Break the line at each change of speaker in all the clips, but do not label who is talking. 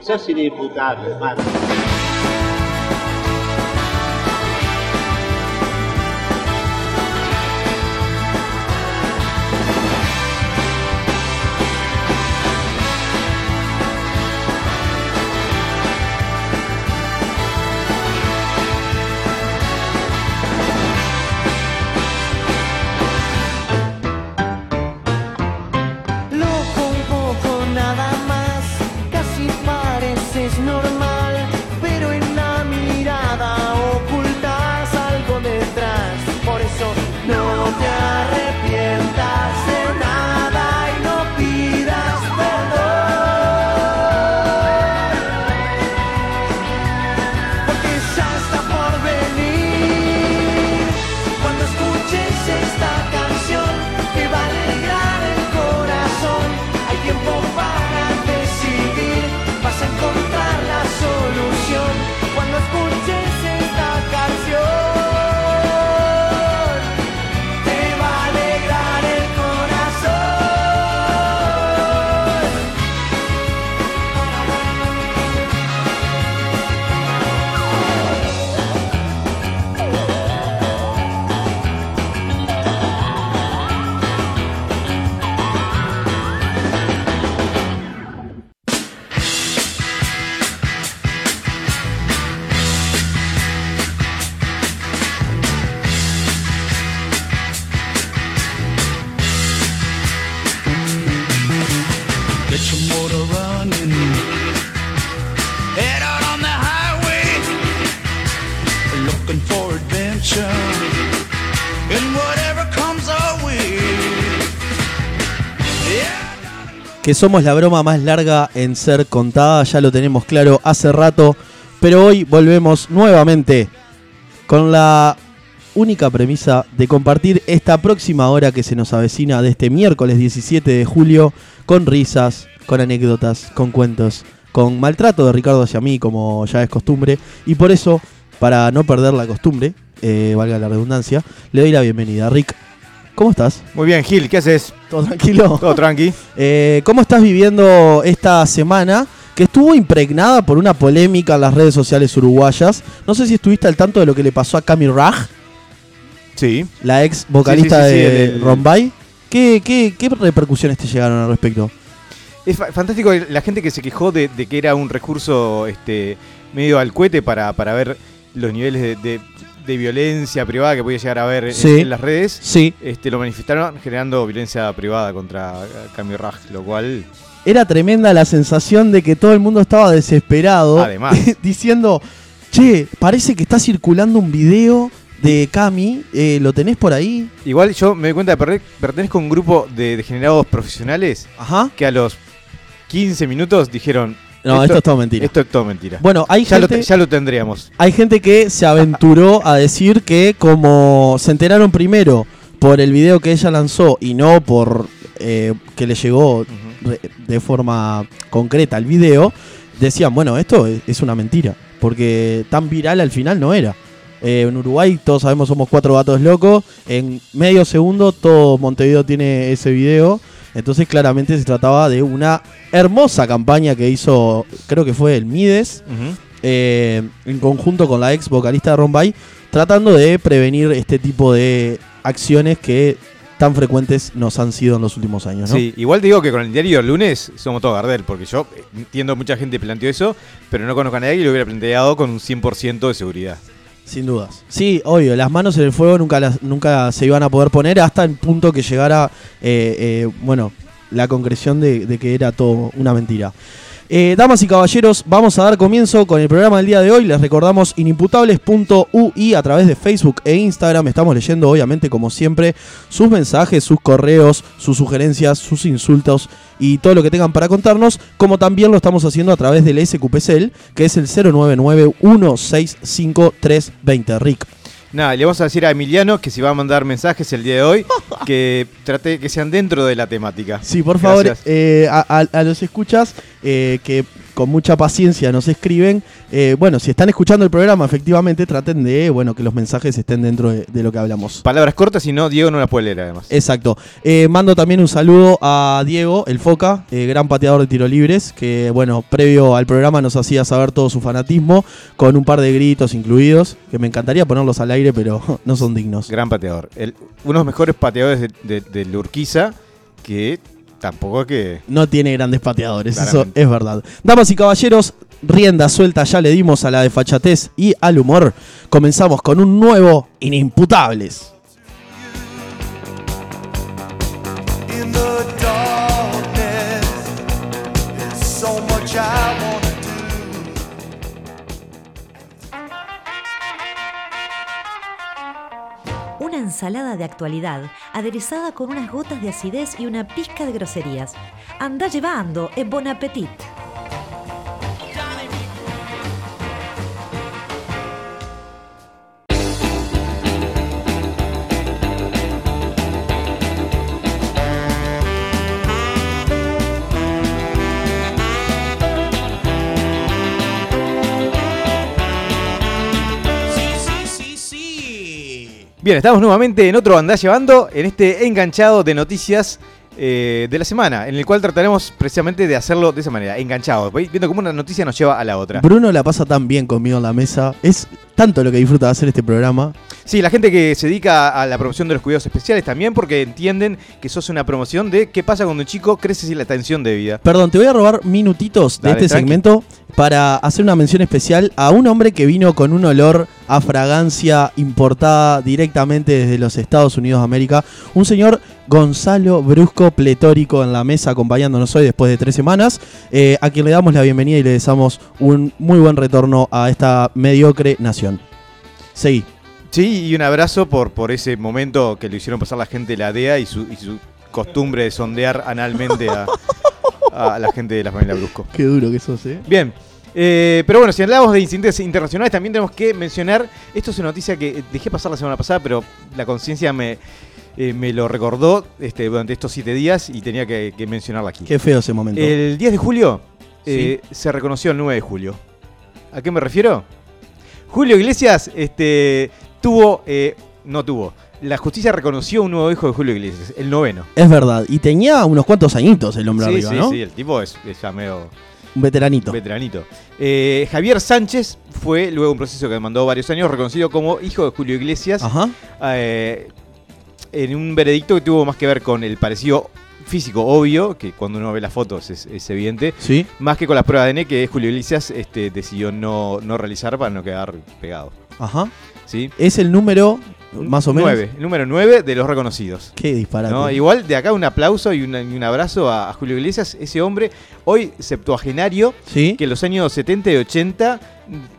Sos inimputable, hermano.
Loco
que somos la broma más larga en ser contada, ya lo tenemos claro hace rato, pero hoy volvemos nuevamente con la única premisa de compartir esta próxima hora que se nos avecina de este miércoles 17 de julio con risas, con anécdotas, con cuentos, con maltrato de Ricardo hacia mí como ya es costumbre y por eso, para no perder la costumbre, eh, valga la redundancia, le doy la bienvenida. Rick, ¿cómo estás?
Muy bien, Gil, ¿qué haces?
¿Todo tranquilo?
Todo tranqui.
Eh, ¿Cómo estás viviendo esta semana que estuvo impregnada por una polémica en las redes sociales uruguayas? No sé si estuviste al tanto de lo que le pasó a Cami Raj,
Sí.
la ex vocalista
Sí, sí, sí, sí,
de
el-
Rombay. ¿Qué, qué, qué repercusiones te llegaron al respecto?
Es fa- fantástico la gente que se quejó de, de que era un recurso este, medio al cohete para, para ver los niveles de, de- de violencia privada que podía llegar a ver en-
Sí.
en, las redes.
Sí,
Este, lo manifestaron generando violencia privada contra eh, Cami Raj, lo cual
era tremenda la sensación de que todo el mundo estaba desesperado.
Además.
diciendo, che, parece que está circulando un video de Cami, eh, ¿lo tenés por ahí?
Igual yo me doy cuenta de que pertenezco a un grupo de degenerados profesionales
Ajá.
que a los 15 minutos dijeron
No, esto, es todo mentira.
esto es todo mentira.
bueno, hay
ya, lo,
gente...
te- ya lo tendríamos.
Hay gente que se aventuró a decir que como se enteraron primero por el video que ella lanzó y no por eh, que le llegó de forma concreta el video, decían, bueno, esto es, es una mentira, porque tan viral al final no era. Eh, en Uruguay todos sabemos somos cuatro gatos locos, en medio segundo todo Montevideo tiene ese video, entonces claramente se trataba de una hermosa campaña que hizo, creo que fue el Mides, eh, en conjunto con la ex vocalista de Rombay, tratando de prevenir este tipo de acciones que tan frecuentes nos han sido en los últimos años. ¿no?
Sí, igual te digo que con el diario lunes somos todo Gardel, porque yo entiendo mucha gente planteó eso, pero no conozco a nadie que lo hubiera planteado con un 100% de seguridad.
Sin dudas. Sí, obvio, las manos en el fuego nunca, las, nunca se iban a poder poner hasta el punto que llegara, eh, eh, bueno, la concreción de, de que era todo una mentira. Eh, damas y caballeros, vamos a dar comienzo con el programa del día de hoy. Les recordamos inimputables.ui a través de Facebook e Instagram. Estamos leyendo, obviamente, como siempre, sus mensajes, sus correos, sus sugerencias, sus insultos y todo lo que tengan para contarnos, como también lo estamos haciendo a través del SQPCL, que es el 099-165-320. Rick.
Nada, le vamos a decir a Emiliano que si va a mandar mensajes el día de hoy, que trate que sean dentro de la temática.
Sí, por favor, eh, a, a- a los escuchas eh, que con mucha paciencia nos escriben. Eh, bueno, si están escuchando el programa, efectivamente, traten de bueno que los mensajes estén dentro de, de lo que hablamos.
Palabras cortas, si no, Diego no las puede leer además.
Exacto. Eh, mando también un saludo a Diego, el Foca, eh, gran pateador de tiro libres, que bueno, previo al programa nos hacía saber todo su fanatismo, con un par de gritos incluidos, que me encantaría ponerlos al aire, pero no son dignos.
Gran pateador. El- uno de los mejores pateadores de, de, de Urquiza, que tampoco que...
No tiene grandes pateadores, eso es verdad. Damas y caballeros, rienda suelta ya le dimos a la desfachatez y al humor. Comenzamos con un nuevo Inimputables.
Una ensalada de actualidad, aderezada con unas gotas de acidez y una pizca de groserías. Anda llevando, es bon appetit.
Bien, estamos nuevamente en otro Andá Llevando, en este enganchado de noticias eh, de la semana, en el cual trataremos precisamente de hacerlo de esa manera, enganchado, viendo cómo una noticia nos lleva a la otra.
Bruno la pasa tan bien conmigo en la mesa. Es tanto lo que disfruta de hacer este programa.
Sí, la gente que se dedica a la promoción de los cuidados especiales también, porque entienden que sos una promoción de qué pasa cuando un chico crece sin la atención de vida.
Perdón, te voy a robar minutitos de
Dale,
este
tranqui.
segmento para hacer una mención especial a un hombre que vino con un olor a fragancia importada directamente desde los Estados Unidos de América. Un señor Gonzalo Brusco Pletórico en la mesa acompañándonos hoy después de tres semanas, eh, a quien le damos la bienvenida y le deseamos un muy buen retorno a esta mediocre nación. Seguí.
Sí, y un abrazo por, por ese momento que le hicieron pasar la gente de la DEA y su, y su costumbre de sondear analmente a, a la gente de la familia Brusco.
Qué duro que sos, ¿eh?
Bien. eh, pero bueno, si hablamos de incidentes internacionales, también tenemos que mencionar. Esto es una noticia que dejé pasar la semana pasada, pero la conciencia me, eh, me lo recordó este, durante estos siete días y tenía que, que mencionarla aquí.
Qué feo ese momento.
El 10 de julio eh, se reconoció el 9 de julio. ¿A qué me refiero? Julio Iglesias este, tuvo. eh, no tuvo. La justicia reconoció un nuevo hijo de Julio Iglesias, el noveno.
Es verdad. Y tenía unos cuantos añitos el hombre
Sí,
arriba,
sí,
¿no?
sí, el tipo es, es ya medio
Un veteranito.
veteranito. Eh, Javier Sánchez fue, luego de un proceso que demandó varios años, reconocido como hijo de Julio Iglesias
Ajá.
eh, en un veredicto que tuvo más que ver con el parecido físico obvio, que cuando uno ve las fotos es, es evidente,
Sí.
más que con las pruebas de ADN que Julio Iglesias este, decidió no, no realizar para no quedar pegado.
Ajá.
¿sí?
Es el número, más o menos.
Nueve, el número 9 de los reconocidos.
Qué disparate.
¿no? Igual de acá un aplauso y, una- y un abrazo a, a Julio Iglesias, ese hombre hoy septuagenario
Sí.
que en los años 70 y 80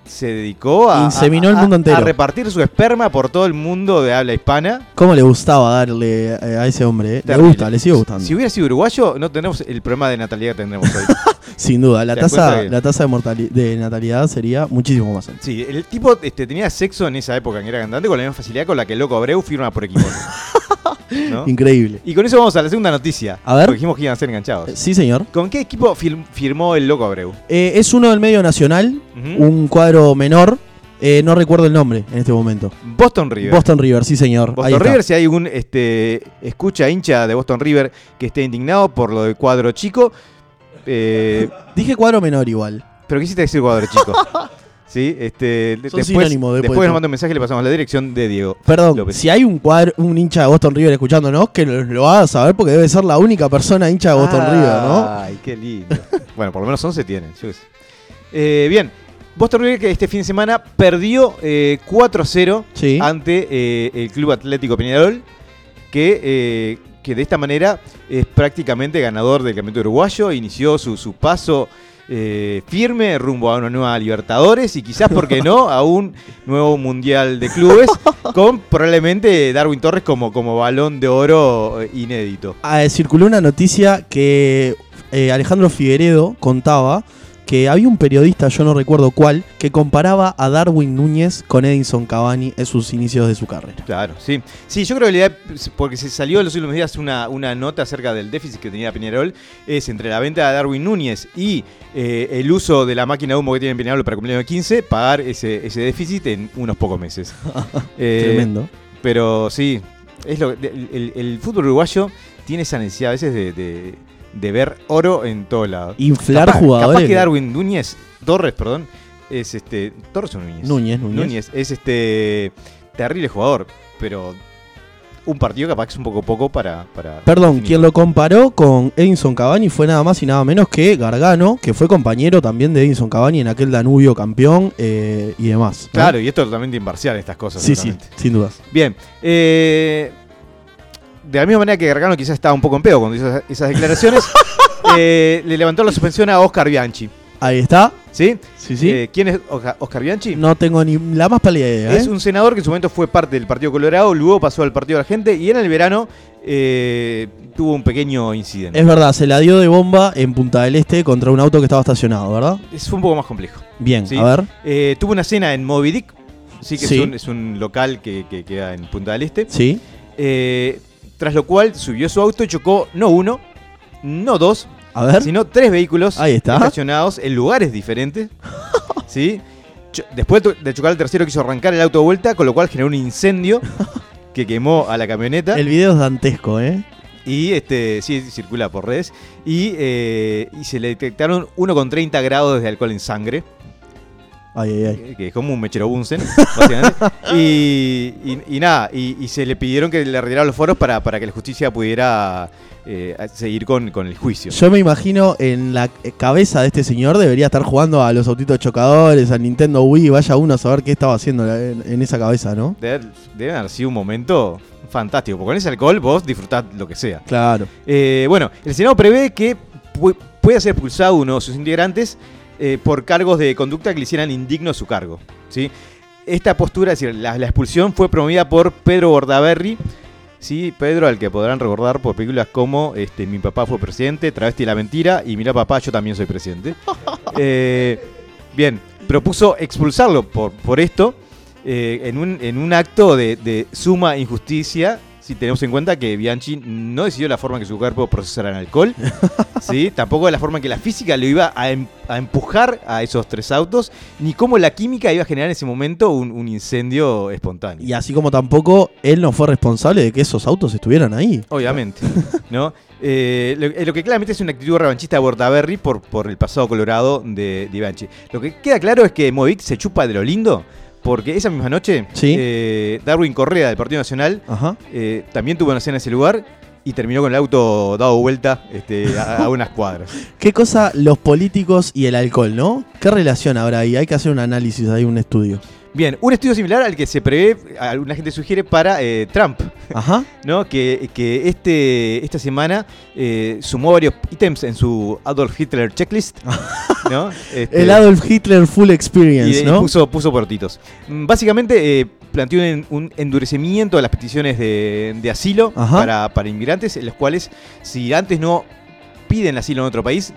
se dedicó a,
Inseminó
a-
el mundo
a-
entero.
a repartir su esperma por todo el mundo de habla hispana.
¿Cómo le gustaba darle eh, a ese hombre? eh? Le
Terrible.
gusta, le sigue gustando.
Si hubiera sido uruguayo, no tenemos el problema de natalidad que tendremos hoy.
Sin duda, la
¿Te das
tasa,
que-
la tasa de, de natalidad sería muchísimo más alta.
Sí, el tipo este, tenía sexo en esa época en que era cantante con la misma facilidad con la que el loco Abreu firma por equipo. ¿no?
Increíble.
Y con eso vamos a la segunda noticia.
A ver.
Porque dijimos que iban a ser enganchados.
Eh, Sí, señor.
¿Con qué equipo fir- firmó el loco Abreu?
Eh, es uno del medio nacional, un cuadro menor. eh, no recuerdo el nombre en este momento.
Boston River.
Boston River, sí, señor.
Boston. River, si hay un este, escucha hincha de Boston River que esté indignado por lo del cuadro chico, eh,
Dije cuadro menor igual.
pero quisiste decir cuadro chico. Sí, este,
Son
después,
sinónimos después
después
de
nos manda un mensaje y le pasamos la dirección de Diego.
Perdón,
López.
si hay un cuadro, un hincha de Boston River escuchándonos, que lo, lo haga saber porque debe ser la única persona hincha de Boston River, ¿no?
Ay, qué lindo. bueno, por lo menos 11 tienen. Eh, bien, Boston River que este fin de semana perdió eh, 4-0
Sí.
ante eh, el Club Atlético Peñarol, que, eh, que de esta manera es prácticamente ganador del Campeonato Uruguayo, inició su, su paso eh, firme rumbo a una nueva Libertadores y quizás, ¿por qué no?, a un nuevo Mundial de Clubes, con probablemente Darwin Torres como, como balón de oro eh, inédito.
Ah, circuló una noticia que eh, Alejandro Figueredo contaba que había un periodista, yo no recuerdo cuál, que comparaba a Darwin Núñez con Edinson Cavani en sus inicios de su carrera.
Claro, sí. Sí, yo creo que la idea, porque se salió en los últimos días una, una nota acerca del déficit que tenía Peñarol, es entre la venta de Darwin Núñez y eh, el uso de la máquina de humo que tiene Peñarol para cumpleaños de 15, pagar ese, ese déficit en unos pocos meses. Eh,
Tremendo.
Pero sí, es lo, el, el- el fútbol uruguayo tiene esa necesidad a veces de, de- de ver oro en todo lado.
Inflar
Capaz-
jugadores.
Capaz que Darwin Núñez, Torres, perdón, es este. Torres o Núñez.
Núñez, Núñez.
es este terrible jugador, pero un partido capaz que es un poco poco para. para
Perdón,
definir.
quien lo comparó con Edinson Cavani fue nada más y nada menos que Gargano, que fue compañero también de Edinson Cavani en aquel Danubio campeón eh, y demás. ¿no?
Claro, y esto es totalmente imparcial estas cosas.
Sí, sí, sin dudas.
Bien. eh, de la misma manera que Gargano quizás estaba un poco en pedo cuando hizo esas, esas declaraciones, eh, le levantó la suspensión a Oscar Bianchi.
Ahí está.
¿Sí?
Sí, sí.
Eh, ¿Quién es Oja- Oscar Bianchi?
no tengo ni la más pálida idea.
Es
¿eh?
un senador que en su momento fue parte del Partido Colorado, luego pasó al Partido de la Gente y en el verano eh, tuvo un pequeño incidente.
Es verdad, se la dio de bomba en Punta del Este contra un auto que estaba estacionado, ¿verdad?
Es un poco más complejo.
Bien,
Sí.
a ver.
Eh, tuvo una cena en Moby Dick, sí que
Sí.
Es, un, es un local que, que queda en Punta del Este.
Sí.
Eh, tras lo cual subió su auto y chocó no uno, no dos,
A ver.
sino tres vehículos
Ahí está.
estacionados en lugares diferentes. ¿sí? Después de chocar el tercero quiso arrancar el auto de vuelta, con lo cual generó un incendio que quemó a la camioneta.
El video es dantesco, ¿eh?
Y este sí circula por redes. Y, eh, y se le detectaron 1,30 grados de alcohol en sangre.
Ay, ay, ay.
Que es como un mechero Bunsen, básicamente. y, y- y nada, y, y se le pidieron que le retiraran los foros para, para que la justicia pudiera eh, seguir con, con el juicio.
Yo me imagino en la cabeza de este señor debería estar jugando a los autitos chocadores, al Nintendo Wii, vaya uno a saber qué estaba haciendo en, en esa cabeza, ¿no?
Debe, debe haber sido un momento fantástico, porque con ese alcohol vos disfrutás lo que sea.
Claro.
Eh, bueno, el Senado prevé que pu- pueda ser expulsado uno de sus integrantes eh, por cargos de conducta que le hicieran indigno su cargo. ¿sí? Esta postura, es decir, la, la expulsión fue promovida por Pedro Bordaberry. Sí, Pedro, al que podrán recordar por películas como este, Mi papá fue presidente, Travesti y la mentira y Mira papá, yo también soy presidente. Eh, bien, propuso expulsarlo por, por esto eh, en, un, en un acto de, de suma injusticia, si tenemos en cuenta que Bianchi no decidió la forma en que su cuerpo procesara el alcohol, ¿sí? tampoco de la forma en que la física lo iba a, em- a empujar a esos tres autos, ni cómo la química iba a generar en ese momento un, un incendio espontáneo.
Y así como tampoco él no fue responsable de que esos autos estuvieran ahí.
Obviamente, ¿no? Eh, lo, eh, lo que claramente es una actitud revanchista de Bordaberry por, por el pasado colorado de, de Bianchi. Lo que queda claro es que Movic se chupa de lo lindo, porque esa misma noche
Sí.
eh, Darwin Correa del Partido Nacional
Ajá.
eh, también tuvo una cena en ese lugar y terminó con el auto dado vuelta este, a, a unas cuadras.
¿Qué cosa los políticos y el alcohol, no? ¿Qué relación habrá ahí? Hay que hacer un análisis ahí, un estudio.
Bien, un estudio similar al que se prevé, alguna gente sugiere para eh, Trump.
Ajá.
¿no? Que, que este, esta semana eh, sumó varios ítems en su Adolf Hitler checklist. ¿no? Este,
El Adolf Hitler Full Experience,
y
¿no?
puso, puso portitos. Mm, Básicamente eh, planteó un, un endurecimiento de las peticiones de, de asilo para, para inmigrantes, en los cuales si antes no piden asilo en otro país,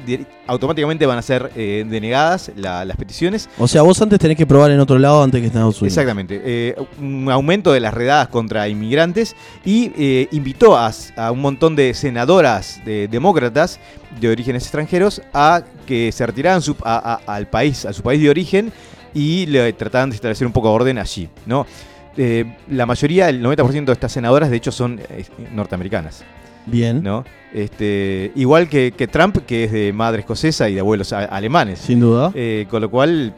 automáticamente van a ser eh, denegadas la- las peticiones.
O sea, vos antes tenés que probar en otro lado antes que Estados Unidos.
Exactamente. eh, un aumento de las redadas contra inmigrantes y eh, invitó a, a un montón de senadoras de, demócratas de orígenes extranjeros a que se retiraran su- a- a- al país, a su país de origen y le trataran de establecer un poco de orden allí. ¿no? La mayoría, el 90% de estas senadoras, de hecho, son norteamericanas.
Bien.
¿no? Este, igual que, que Trump, que es de madre escocesa y de abuelos alemanes.
Sin duda.
Eh, con lo cual,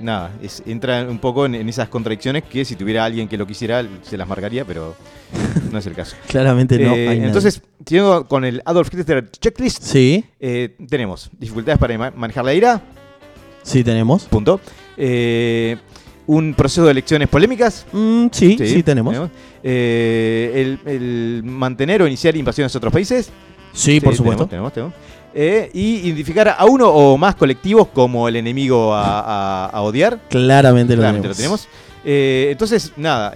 nada, es- entra un poco en, en esas contradicciones que si tuviera alguien que lo quisiera, se las marcaría, pero no es el caso.
Claramente no.
Eh,
hay
entonces, siguiendo con el Adolf Hitler checklist,
Sí,
eh, tenemos dificultades para ma- manejar la ira,
sí tenemos.
punto. Eh, un proceso de elecciones polémicas.
Mm, sí, sí, tenemos.
Eh, el, el mantener o iniciar invasiones a otros países.
Sí, por supuesto.
Tenemos, tenemos. Eh, y identificar a uno o más colectivos como el enemigo a, a- a odiar.
Claramente lo
Claramente
tenemos.
lo tenemos. Eh, entonces, nada.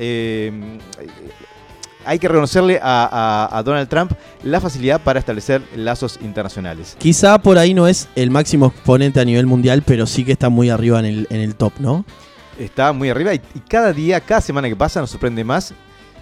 hay que reconocerle a, a- a Donald Trump la facilidad para establecer lazos internacionales.
Quizá por ahí no es el máximo exponente a nivel mundial, pero sí que está muy arriba en el, en el top, ¿no?
Está muy arriba y, y cada día, cada semana que pasa nos sorprende más.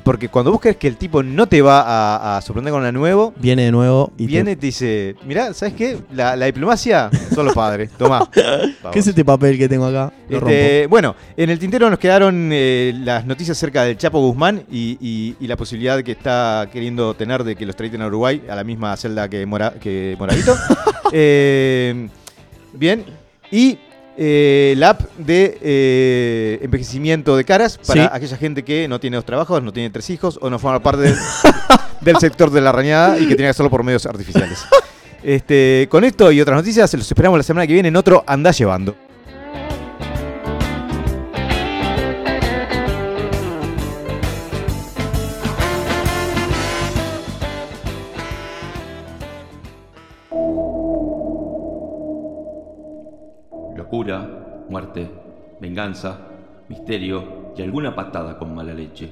Porque cuando vos crees que el tipo no te va a, a sorprender con una nuevo,
Viene de nuevo y te-
viene y te dice, mirá, ¿sabes qué? La, la diplomacia son los padres. Tomá.
¿Qué es este papel que tengo acá?
Este, bueno, en el tintero nos quedaron eh, las noticias acerca del Chapo Guzmán y, y- y la posibilidad que está queriendo tener de que los traiten a Uruguay a la misma celda que, Mora, que Moravito. Eh, bien, y eh, la app de eh, envejecimiento de caras para
Sí.
aquella gente que no tiene dos trabajos, no tiene tres hijos o no forma parte del, del sector de la rañada y que tiene que hacerlo por medios artificiales. Este, con esto y otras noticias, los esperamos la semana que viene en otro Andá Llevando.
Muerte, venganza, misterio y alguna patada con mala leche.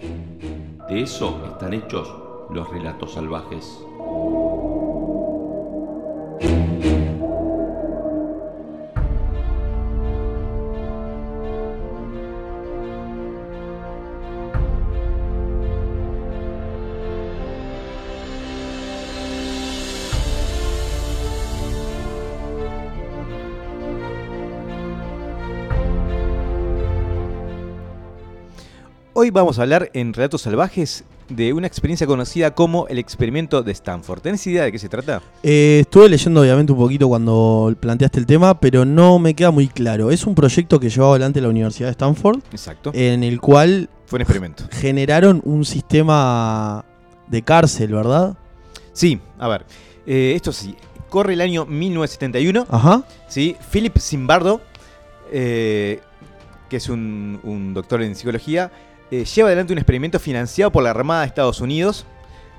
De eso están hechos los relatos salvajes.
Hoy vamos a hablar en Relatos Salvajes de una experiencia conocida como el experimento de Stanford. ¿Tenés idea de qué se trata?
Eh, estuve leyendo obviamente un poquito cuando planteaste el tema, pero no me queda muy claro. Es un proyecto que llevaba adelante la Universidad de Stanford,
Exacto.
en el cual
Fue un experimento.
generaron un sistema de cárcel, ¿verdad?
Sí, a ver. eh, esto sí. Corre el año 1971.
Ajá.
¿sí? Philip Zimbardo, eh, que es un, un doctor en psicología, eh, lleva adelante un experimento financiado por la Armada de Estados Unidos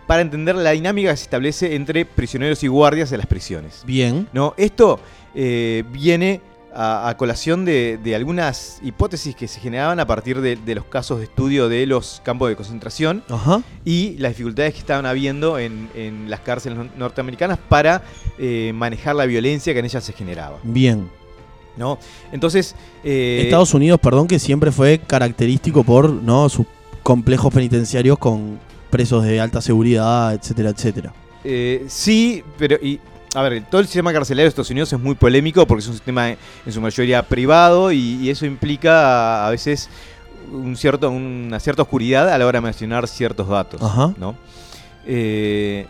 para entender la dinámica que se establece entre prisioneros y guardias de las prisiones.
Bien.
¿no? Esto eh, viene a, a colación de, de algunas hipótesis que se generaban a partir de, de los casos de estudio de los campos de concentración
Ajá.
y las dificultades que estaban habiendo en, en las cárceles no- norteamericanas para eh, manejar la violencia que en ellas se generaba.
Bien.
¿No? Entonces, eh,
Estados Unidos, perdón, que siempre fue característico por ¿no? sus complejos penitenciarios con presos de alta seguridad, etcétera, etcétera.
eh, sí, pero y, a ver, todo el sistema carcelario de Estados Unidos es muy polémico porque es un sistema en su mayoría privado y, y eso implica a, a veces un cierto, una cierta oscuridad a la hora de mencionar ciertos datos.
Ajá.
¿no? Eh,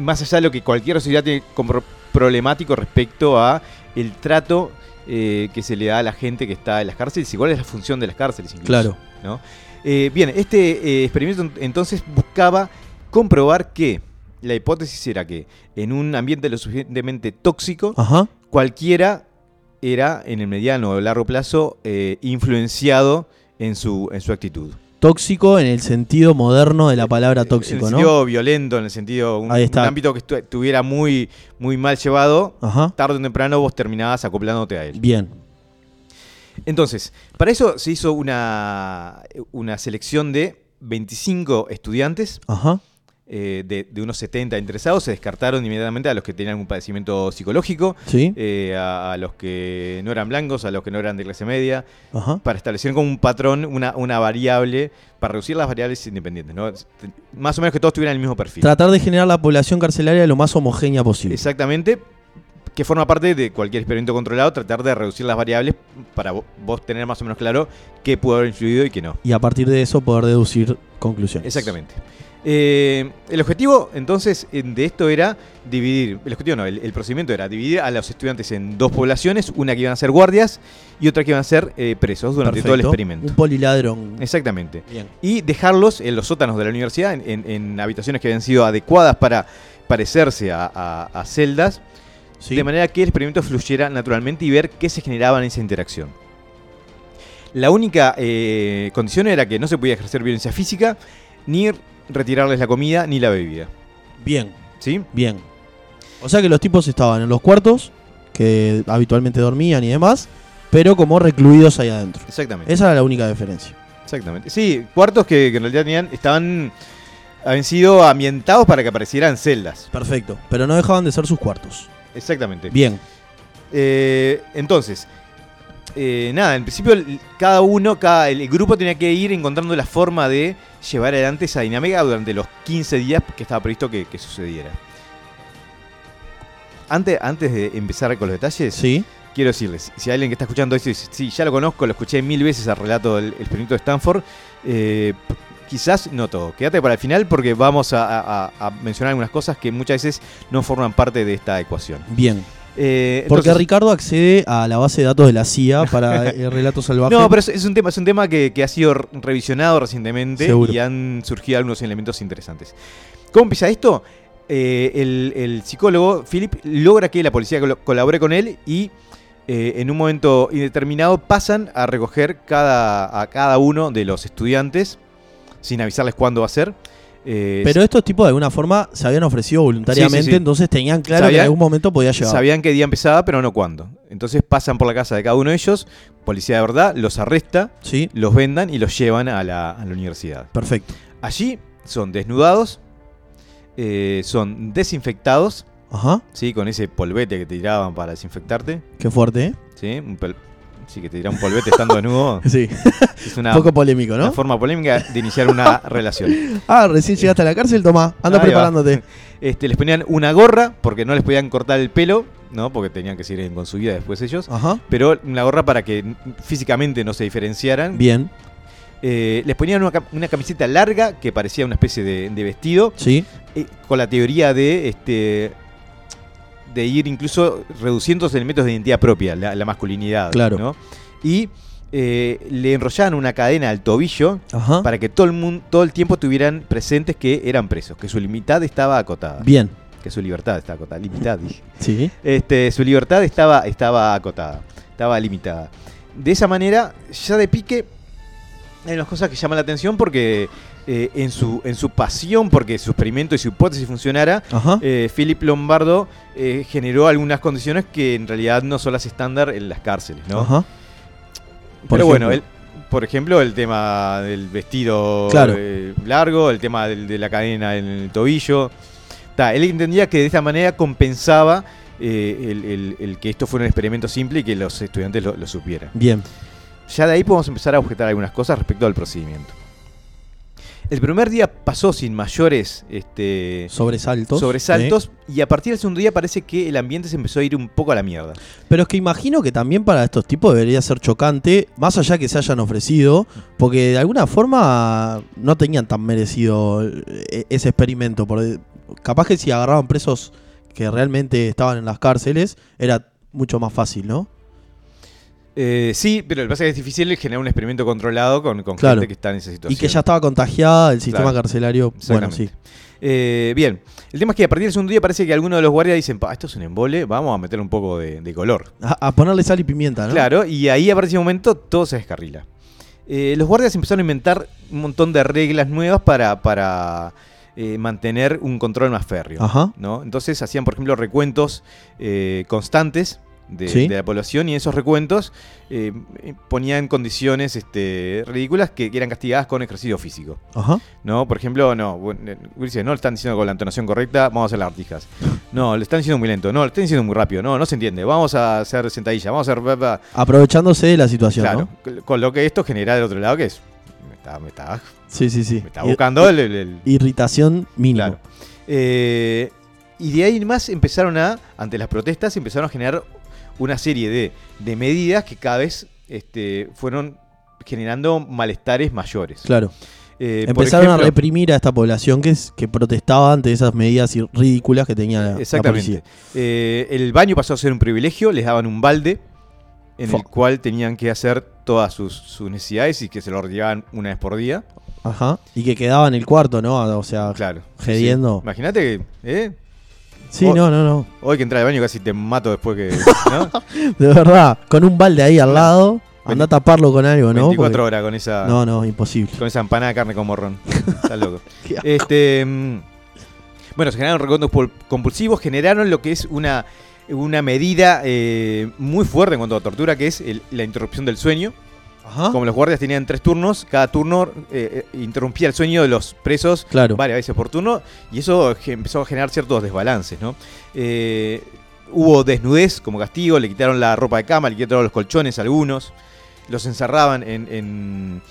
más allá de lo que cualquier sociedad tiene como problemático respecto a el trato eh, que se le da a la gente que está en las cárceles cuál es la función de las cárceles incluso.
Claro.
¿no? Eh, bien, este eh, experimento ent- entonces buscaba comprobar que la hipótesis era que en un ambiente lo suficientemente tóxico,
Ajá.
cualquiera era en el mediano o largo plazo influenciado en su, en su actitud.
Tóxico en el sentido moderno de la palabra
en
tóxico,
el
¿no?
sentido violento, en el sentido un,
Ahí está.
un ámbito que estu- estuviera muy, muy mal llevado,
Ajá.
tarde o temprano vos terminabas acoplándote a él.
Bien.
Entonces, para eso se hizo una, una selección de 25 estudiantes,
Ajá.
Eh, de, de unos 70 interesados, se descartaron inmediatamente a los que tenían algún padecimiento psicológico,
Sí.
eh, a, a los que no eran blancos, a los que no eran de clase media,
Ajá.
para establecer como un patrón, una, una variable, para reducir las variables independientes. ¿no? Más o menos que todos tuvieran el mismo perfil.
Tratar de generar la población carcelaria lo más homogénea posible.
Exactamente, que forma parte de cualquier experimento controlado, tratar de reducir las variables para vo- vos tener más o menos claro qué pudo haber influido y qué no.
Y a partir de eso poder deducir conclusiones.
Exactamente. Eh, el objetivo entonces en- de esto era dividir, el objetivo no, el, el procedimiento era dividir a los estudiantes en dos poblaciones, una que iban a ser guardias y otra que iban a ser eh, presos durante todo el experimento.
Un poliladrón.
Exactamente.
Bien.
y dejarlos en los sótanos de la universidad, en, en- en habitaciones que habían sido adecuadas para parecerse a, a- a celdas,
Sí.
de manera que el experimento fluyera naturalmente y ver qué se generaba en esa interacción. La única eh, condición era que no se podía ejercer violencia física, ni retirarles la comida, ni la bebida.
Bien.
¿Sí?
Bien. O sea que los tipos estaban en los cuartos, que habitualmente dormían y demás, pero como recluidos ahí adentro.
Exactamente.
Esa era la única diferencia.
Exactamente. Sí, cuartos que, que en realidad tenían, estaban habían sido ambientados para que aparecieran celdas.
Perfecto. Pero no dejaban de ser sus cuartos.
Exactamente.
Bien.
Eh, entonces, eh, nada, en principio cada uno, cada, el grupo tenía que ir encontrando la forma de llevar adelante esa dinámica durante los 15 días que estaba previsto que, que sucediera. Antes, antes de empezar con los detalles,
Sí.
quiero decirles, si hay alguien que está escuchando esto dice, sí, ya lo conozco, lo escuché mil veces al relato del el experimento de Stanford, eh, quizás no todo. Quédate para el final porque vamos a, a- a mencionar algunas cosas que muchas veces no forman parte de esta ecuación.
Bien.
Eh,
Porque
entonces-
Ricardo accede a la base de datos de la CIA para el relato salvaje.
No, pero es, es un tema, es un tema que, que ha sido revisionado recientemente
Seguro.
y han surgido algunos elementos interesantes. ¿Cómo empieza esto? Eh, el, el psicólogo Philip logra que la policía colabore con él y eh, en un momento indeterminado pasan a recoger cada, a cada uno de los estudiantes sin avisarles cuándo va a ser. Eh,
Pero estos tipos de alguna forma se habían ofrecido voluntariamente,
Sí, sí, sí.
entonces tenían claro que
Sabían-
en algún momento podía llegar.
Sabían qué día empezaba, pero no cuándo. Entonces pasan por la casa de cada uno de ellos, policía de verdad, los arresta,
Sí,
los vendan y los llevan a la, a la universidad.
perfecto.
Allí son desnudados, eh, son desinfectados,
Ajá,
¿sí? con ese polvete que te tiraban para desinfectarte.
qué fuerte, ¿eh?
¿sí? Un sí, que te tiran un polvete estando desnudo.
Sí,
Es una,
un poco polémico,
una
¿no?
forma polémica de iniciar una relación.
Ah, recién llegaste a la cárcel, toma, anda
Ahí va.
preparándote.
Este, les ponían una gorra porque no les podían cortar el pelo, ¿no? porque tenían que seguir con su vida después ellos.
Ajá,
Pero una gorra para que físicamente no se diferenciaran.
bien,
Eh, les ponían una, una camiseta larga que parecía una especie de, de vestido.
sí,
eh, con la teoría de este de ir incluso reduciendo los elementos de identidad propia, la, la masculinidad.
Claro.
¿no? Y eh, le enrollaban una cadena al tobillo
ajá,
para que todo el mundo, todo el tiempo tuvieran presentes que eran presos, que su libertad estaba acotada.
bien,
Que su libertad estaba acotada. Limitada, dije.
sí,
Este, su libertad estaba, estaba acotada, estaba limitada. De esa manera, ya de pique, hay unas cosas que llaman la atención porque eh, en, su, en su pasión porque su experimento y su hipótesis funcionara, eh, Philip Lombardo eh, generó algunas condiciones que en realidad no son las estándar en las cárceles, ¿no?
ajá,
Pero bueno, él- por ejemplo, el tema del vestido
Claro.
eh, largo, el tema del- de la cadena en el tobillo. Ta, él entendía que de esta manera compensaba el, el- el que esto fuera un experimento simple y que los estudiantes lo, lo supieran.
bien,
Ya de ahí podemos empezar a objetar algunas cosas respecto al procedimiento. El primer día pasó sin mayores este,
sobresaltos.
sobresaltos y a partir del segundo día parece que el ambiente se empezó a ir un poco a la mierda.
Pero es que imagino que también para estos tipos debería ser chocante, más allá que se hayan ofrecido, porque de alguna forma no tenían tan merecido eh, ese experimento. Porque capaz que si agarraban presos que realmente estaban en las cárceles, era mucho más fácil, ¿no?
Eh, sí, pero lo que pasa es que es difícil generar un experimento controlado con, con
Claro.
gente que está en esa
Y
situación.
que ya estaba contagiada el sistema
Claro.
carcelario. Bueno, sí.
Eh, bien, el tema es que a partir del segundo día parece que algunos de los guardias dicen, "Pa, esto es un embole, vamos a meter un poco de, de color.
A, a ponerle sal y pimienta, ¿no?
Claro, y ahí a partir de ese momento todo se descarrila. Eh, los guardias empezaron a inventar un montón de reglas nuevas para, para eh, mantener un control más férreo.
Ajá.
¿no? Entonces hacían, por ejemplo, recuentos eh, constantes de,
Sí.
de la población y esos recuentos eh, ponían condiciones este, ridículas que, eran castigadas con ejercicio físico.
Ajá.
¿no? Por ejemplo, no, eh, dice, no le están diciendo con la entonación correcta, vamos a hacer las artijas. No, le están diciendo muy lento, no, le están diciendo muy rápido, no, no se entiende, vamos a hacer sentadilla, vamos a hacer...
Aprovechándose de la situación,
Claro,
¿no?
con- lo que esto genera del otro lado, que es... Me está, me está,
Sí, sí, sí.
me está
Ir-
buscando el... el- el-
Irritación mínima.
Claro. Eh, y de ahí más empezaron a, ante las protestas, empezaron a generar una serie de, de medidas que cada vez este, fueron generando malestares mayores.
Claro.
Eh,
Empezaron a reprimir a esta población que, es, que protestaba ante esas medidas ridículas que tenía la, la
Exactamente.
policía.
Eh, el baño pasó a ser un privilegio, les daban un balde en el cual tenían que hacer todas sus, sus necesidades y que se lo retiraban una vez por día.
Ajá. Y que quedaba en el cuarto, ¿no? O sea,
Claro.
Gediendo.
Sí. Imagínate que, ¿eh?
Sí, no, no, no.
Hoy que entra al baño casi te mato después que. ¿no?
De verdad, con un balde ahí al lado, anda a taparlo con algo, ¿no?
24
Porque-
horas con esa.
No, no, imposible.
Con esa empanada de carne con morrón. Está loco. Este. mm, Bueno, se generaron recuentos compulsivos, generaron lo que es una, una medida eh, muy fuerte en cuanto a tortura, que es el- la interrupción del sueño.
Ajá.
Como los guardias tenían tres turnos, cada turno eh, eh, interrumpía el sueño de los presos
Claro.
varias veces por turno y eso empezó a generar ciertos desbalances, ¿no? Eh, hubo desnudez como castigo, le quitaron la ropa de cama, le quitaron los colchones a algunos, los encerraban en, en-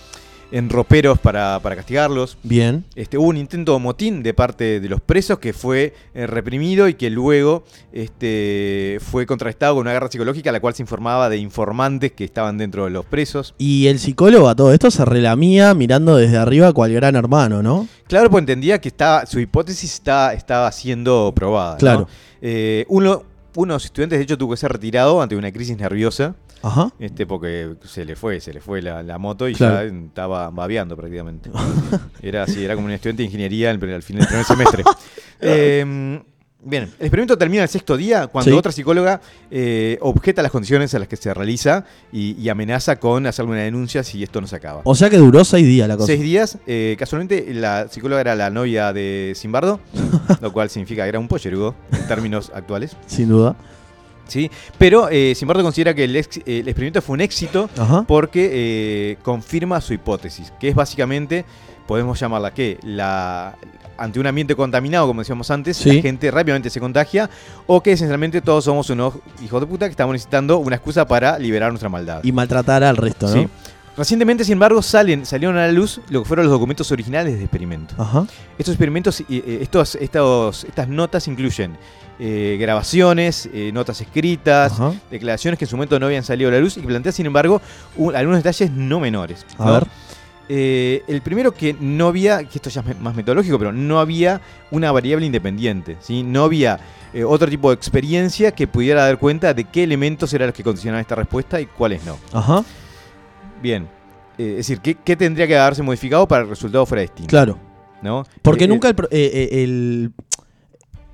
en roperos para, para castigarlos.
Bien.
Este, hubo un intento de motín de parte de los presos que fue eh, reprimido y que luego este, fue contrastado con una guerra psicológica, la cual se informaba de informantes que estaban dentro de los presos.
Y el psicólogo a todo esto se relamía mirando desde arriba cual gran hermano, ¿no?
Claro, pues entendía que estaba, su hipótesis estaba, estaba siendo probada. ¿no?
Claro.
Eh, uno, uno de los estudiantes, de hecho, tuvo que ser retirado ante una crisis nerviosa.
Ajá.
Este, porque se le fue, se le fue la, la moto y
Claro.
ya estaba babeando prácticamente. Era así, era como un estudiante de ingeniería al, al final del primer semestre. Eh, bien, el experimento termina el sexto día cuando
Sí.
otra psicóloga eh, objeta las condiciones a las que se realiza y, y amenaza con hacerle una denuncia si esto no se acaba.
O sea que duró seis días la cosa.
Seis días, eh, casualmente la psicóloga era la novia de Simbardo, lo cual significa que era un pollerugo en términos actuales.
Sin duda.
¿Sí? Pero eh, Simbardo considera que el, ex- el experimento fue un éxito
Ajá.
porque eh, confirma su hipótesis, que es básicamente, podemos llamarla que la ante un ambiente contaminado, como decíamos antes,
Sí.
la gente rápidamente se contagia, o que esencialmente todos somos unos hijos de puta que estamos necesitando una excusa para liberar nuestra maldad.
Y maltratar al resto, ¿no?
Sí. Recientemente, sin embargo, salen, salieron a la luz lo que fueron los documentos originales de experimento.
Ajá.
Estos experimentos, eh, eh, estos, estos, estas notas incluyen eh, grabaciones, eh, notas escritas,
Ajá.
declaraciones que en su momento no habían salido a la luz y plantea, sin embargo, un- algunos detalles no menores.
A
¿no?
ver.
Eh, el primero que no había, que esto ya es más metodológico, pero no había una variable independiente, ¿sí? No había eh, otro tipo de experiencia que pudiera dar cuenta de qué elementos eran los que condicionaban esta respuesta y cuáles no.
Ajá.
Bien. Eh, es decir, ¿qué, qué tendría que haberse modificado para que el resultado fuera distinto?
Claro.
¿no?
Porque nunca el,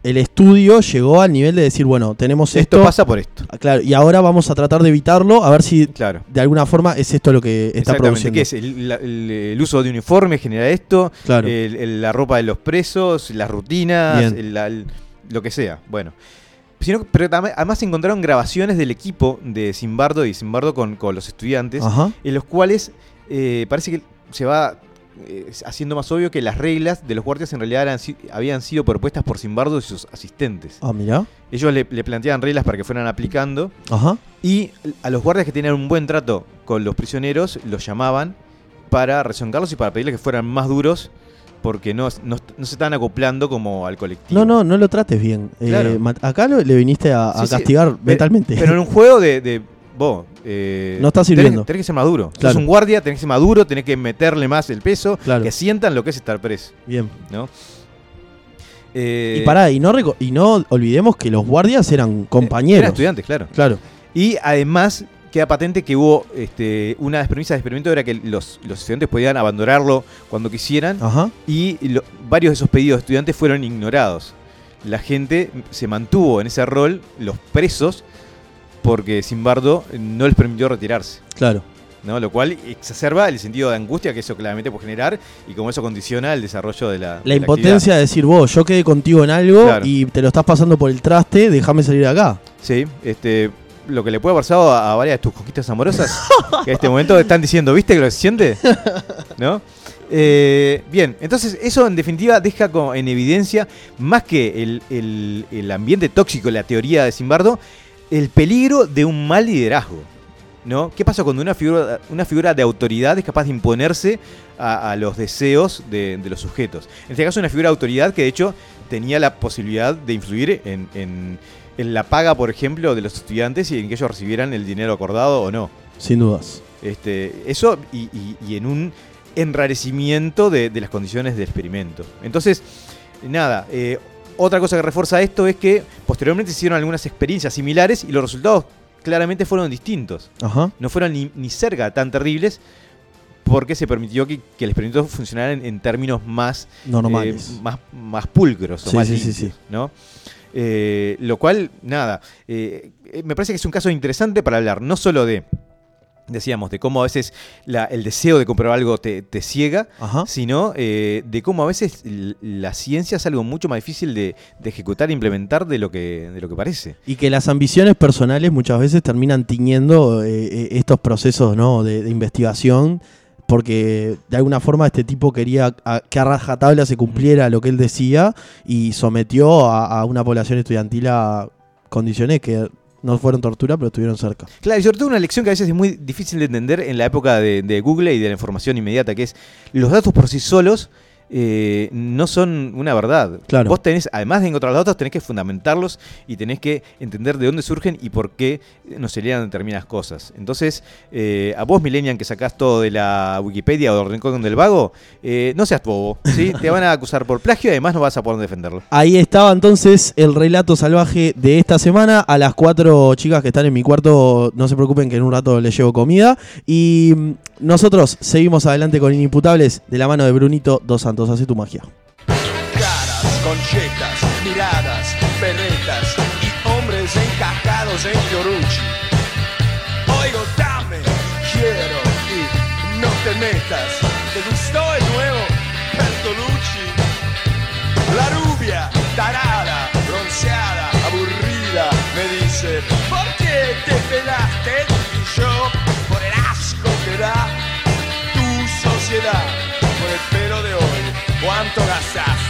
el estudio llegó al nivel de decir, bueno, tenemos esto.
esto pasa por esto.
Ah, Claro, y ahora vamos a tratar de evitarlo, a ver si
Claro.
de alguna forma es esto lo que está produciendo.
¿qué es? El, la- el- el uso de uniforme genera esto,
Claro.
el- la ropa de los presos, las rutinas, la- lo que sea. Bueno. Sino- pero además se encontraron grabaciones del equipo de Simbardo y Simbardo con, con los estudiantes,
Ajá.
en los cuales eh, parece que se va eh, haciendo más obvio que las reglas de los guardias en realidad eran habían sido propuestas por Simbardo y sus asistentes.
Ah, mira.
Ellos le, le planteaban reglas para que fueran aplicando
Ajá.
y a los guardias que tenían un buen trato con los prisioneros los llamaban para rezongarlos y para pedirles que fueran más duros porque no, no- no se estaban acoplando como al colectivo.
No, no, no lo trates bien. Eh,
Claro.
acá lo- le viniste a,
Sí,
castigar mentalmente.
Pero en un juego de... de vos, eh,
No está sirviendo.
Tenés, que ser más duro.
Claro.
Sos un guardia, tenés que ser más duro, tenés que meterle más el peso,
Claro.
que sientan lo que es estar preso.
Bien.
¿no? Eh,
y pará, y no, reco- y no olvidemos que los guardias eran compañeros.
Eran estudiantes, claro.
Claro.
Y además queda patente que hubo este, una de las premisas de experimento era que los, los estudiantes podían abandonarlo cuando quisieran
Ajá.
y lo- varios de esos pedidos de estudiantes fueron ignorados. La gente se mantuvo en ese rol, los presos, porque Simbardo no les permitió retirarse.
Claro.
¿no? Lo cual exacerba el sentido de angustia que eso claramente puede generar y como eso condiciona el desarrollo de la.
La
de
impotencia de decir, vos, yo quedé contigo en algo
Claro.
y te lo estás pasando por el traste, déjame salir de acá.
Sí, este. Lo que le puede haber pasado a, a varias de tus conquistas amorosas, que en este momento están diciendo, ¿viste que lo siente? ¿No? Eh, bien, entonces eso en definitiva deja como en evidencia, más que el, el- el ambiente tóxico, la teoría de Simbardo, el peligro de un mal liderazgo. ¿no? ¿Qué pasa cuando una figura, una figura de autoridad es capaz de imponerse a, a los deseos de, de los sujetos? En este caso, una figura de autoridad que de hecho tenía la posibilidad de influir en, en- en la paga, por ejemplo, de los estudiantes y en que ellos recibieran el dinero acordado o no.
Sin dudas.
Este, eso y, y- y en un enrarecimiento de, de las condiciones del experimento. Entonces, nada, eh, otra cosa que refuerza esto es que posteriormente se hicieron algunas experiencias similares y los resultados claramente fueron distintos.
Ajá.
No fueron ni, ni cerca tan terribles porque se permitió que, que el experimento funcionara en, en términos más,
Normales.
eh, más, más pulcros o
Sí,
más
sí, sí,
limpios,
sí.
¿no? Eh, lo cual, nada, eh, me parece que es un caso interesante para hablar no solo de decíamos, de cómo a veces la- el deseo de comprobar algo te, te ciega,
Ajá.
sino eh, de cómo a veces la ciencia es algo mucho más difícil de, de ejecutar e implementar de lo que, de lo que parece.
Y que las ambiciones personales muchas veces terminan tiñendo eh, eh, estos procesos ¿no? de, de investigación, porque de alguna forma este tipo quería a- que a rajatabla se cumpliera lo que él decía y sometió a, a una población estudiantil a condiciones que no fueron tortura, pero estuvieron cerca.
Claro, y sobre todo una lección que a veces es muy difícil de entender en la época de, de Google y de la información inmediata, que es los datos por sí solos eh, no son una verdad.
Claro.
Vos tenés, además de encontrar los datos, tenés que fundamentarlos y tenés que entender de dónde surgen y por qué nos serían determinadas cosas. Entonces, eh, a vos, Millennial, que sacás todo de la Wikipedia o del Rincón del Vago, eh, no seas bobo, ¿sí? Te van a acusar por plagio y además no vas a poder defenderlo.
Ahí estaba entonces el relato salvaje de esta semana. A las cuatro chicas que están en mi cuarto, no se preocupen que en un rato les llevo comida. Y mm, nosotros seguimos adelante con Inimputables de la mano de Brunito Dos Santos. Hace tu magia.
caras, conchetas, miradas, berretas y hombres encajados en Fiorucci. ¿Cuánto gastaste?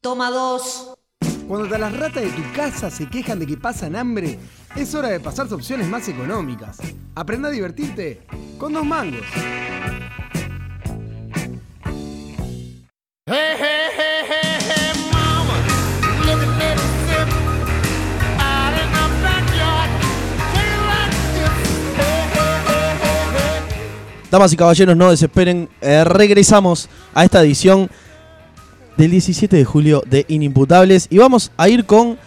Toma
dos.
Cuando las ratas de tu casa se quejan de que pasan hambre, es hora de pasarse opciones más económicas. Aprenda a divertirte con dos mangos.
Damas y caballeros, no desesperen. eh, regresamos a esta edición del 17 de julio de Inimputables y vamos a ir con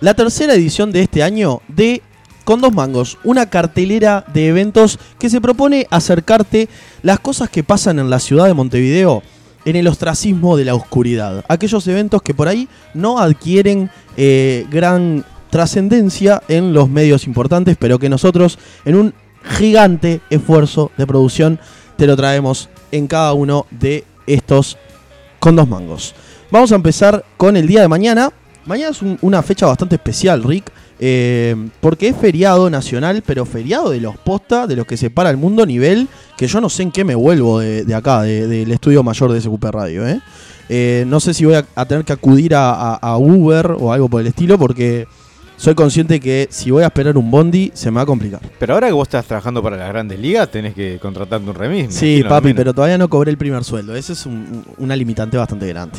la tercera edición de este año de con dos mangos, una cartelera de eventos que se propone acercarte las cosas que pasan en la ciudad de Montevideo en el ostracismo de la oscuridad. Aquellos eventos que por ahí no adquieren eh, gran trascendencia en los medios importantes, pero que nosotros en un gigante esfuerzo de producción te lo traemos en cada uno de estos con dos mangos. Vamos a empezar con el día de mañana. Mañana es un- una fecha bastante especial, Rick, eh, porque es feriado nacional, pero feriado de los posta, de los que separa el mundo, nivel que yo no sé en qué me vuelvo de, acá, de- del estudio mayor de SQP Radio. ¿eh? Eh, no sé si voy a, tener que acudir a, a- a Uber o algo por el estilo, porque soy consciente que si voy a esperar un bondi, se me va a complicar.
Pero ahora que vos estás trabajando para las grandes ligas, tenés que contratarte un remis.
Sí, papi, pero todavía no cobré el primer sueldo. Esa es un- una limitante bastante grande.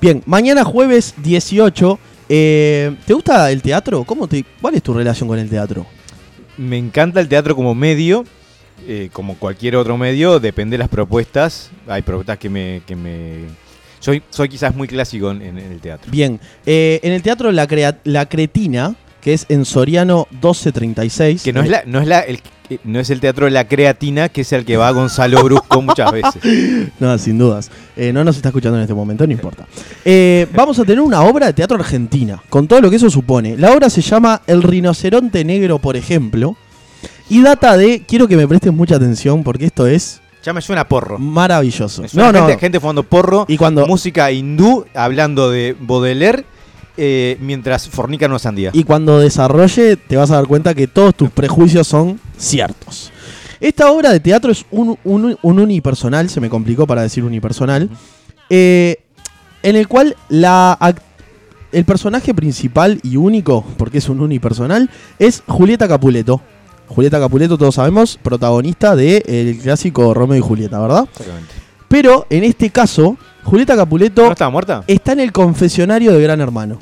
Bien, mañana jueves 18. eh, ¿Te gusta el teatro? ¿Cómo te, ¿Cuál es tu relación con el teatro?
Me encanta el teatro como medio, eh, como cualquier otro medio, depende de las propuestas. Hay propuestas que me... Que me... Soy, soy quizás muy clásico en, en el teatro.
Bien, eh, en el teatro la, Crea- la Cretina, que es en Soriano 1236.
Que no es, la, no, es la, el, eh, no es el teatro de la creatina, que es el que va Gonzalo Brusco muchas veces.
No, sin dudas. Eh, no nos está escuchando en este momento, no importa. Eh, vamos a tener una obra de teatro argentina, con todo lo que eso supone. La obra se llama El rinoceronte negro, por ejemplo, y data de, quiero que me prestes mucha atención porque esto es
Ya me suena porro.
maravilloso.
Me suena
No, no,
gente, gente fumando porro,
Y cuando-
música hindú, hablando de Baudelaire, eh, mientras fornican una sandía.
y cuando desarrolle te vas a dar cuenta que todos tus prejuicios son ciertos. Esta obra de teatro es un, un- un unipersonal, se me complicó para decir unipersonal, eh, en el cual la el personaje principal y único, porque es un unipersonal, es Julieta Capuleto. Julieta Capuleto, todos sabemos, protagonista del clásico Romeo y Julieta, ¿verdad?
Exactamente.
Pero en este caso, Julieta Capuleto
¿No estaba muerta?
está en el confesionario de Gran Hermano.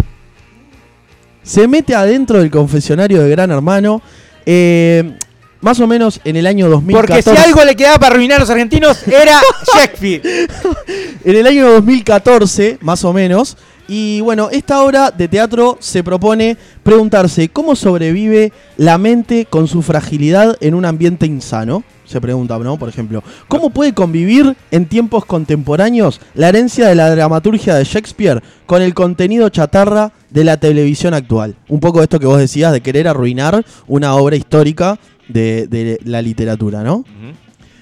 Se mete adentro del confesionario de Gran Hermano. eh, más o menos en el año 2014.
Porque si algo le quedaba para arruinar a los argentinos era Shakespeare.
En el año 2014, más o menos. Y bueno, esta obra de teatro se propone preguntarse cómo sobrevive la mente con su fragilidad en un ambiente insano. Se pregunta, ¿no? Por ejemplo, ¿cómo puede convivir en tiempos contemporáneos la herencia de la dramaturgia de Shakespeare con el contenido chatarra de la televisión actual? Un poco esto que vos decías de querer arruinar una obra histórica de, de la literatura, ¿no?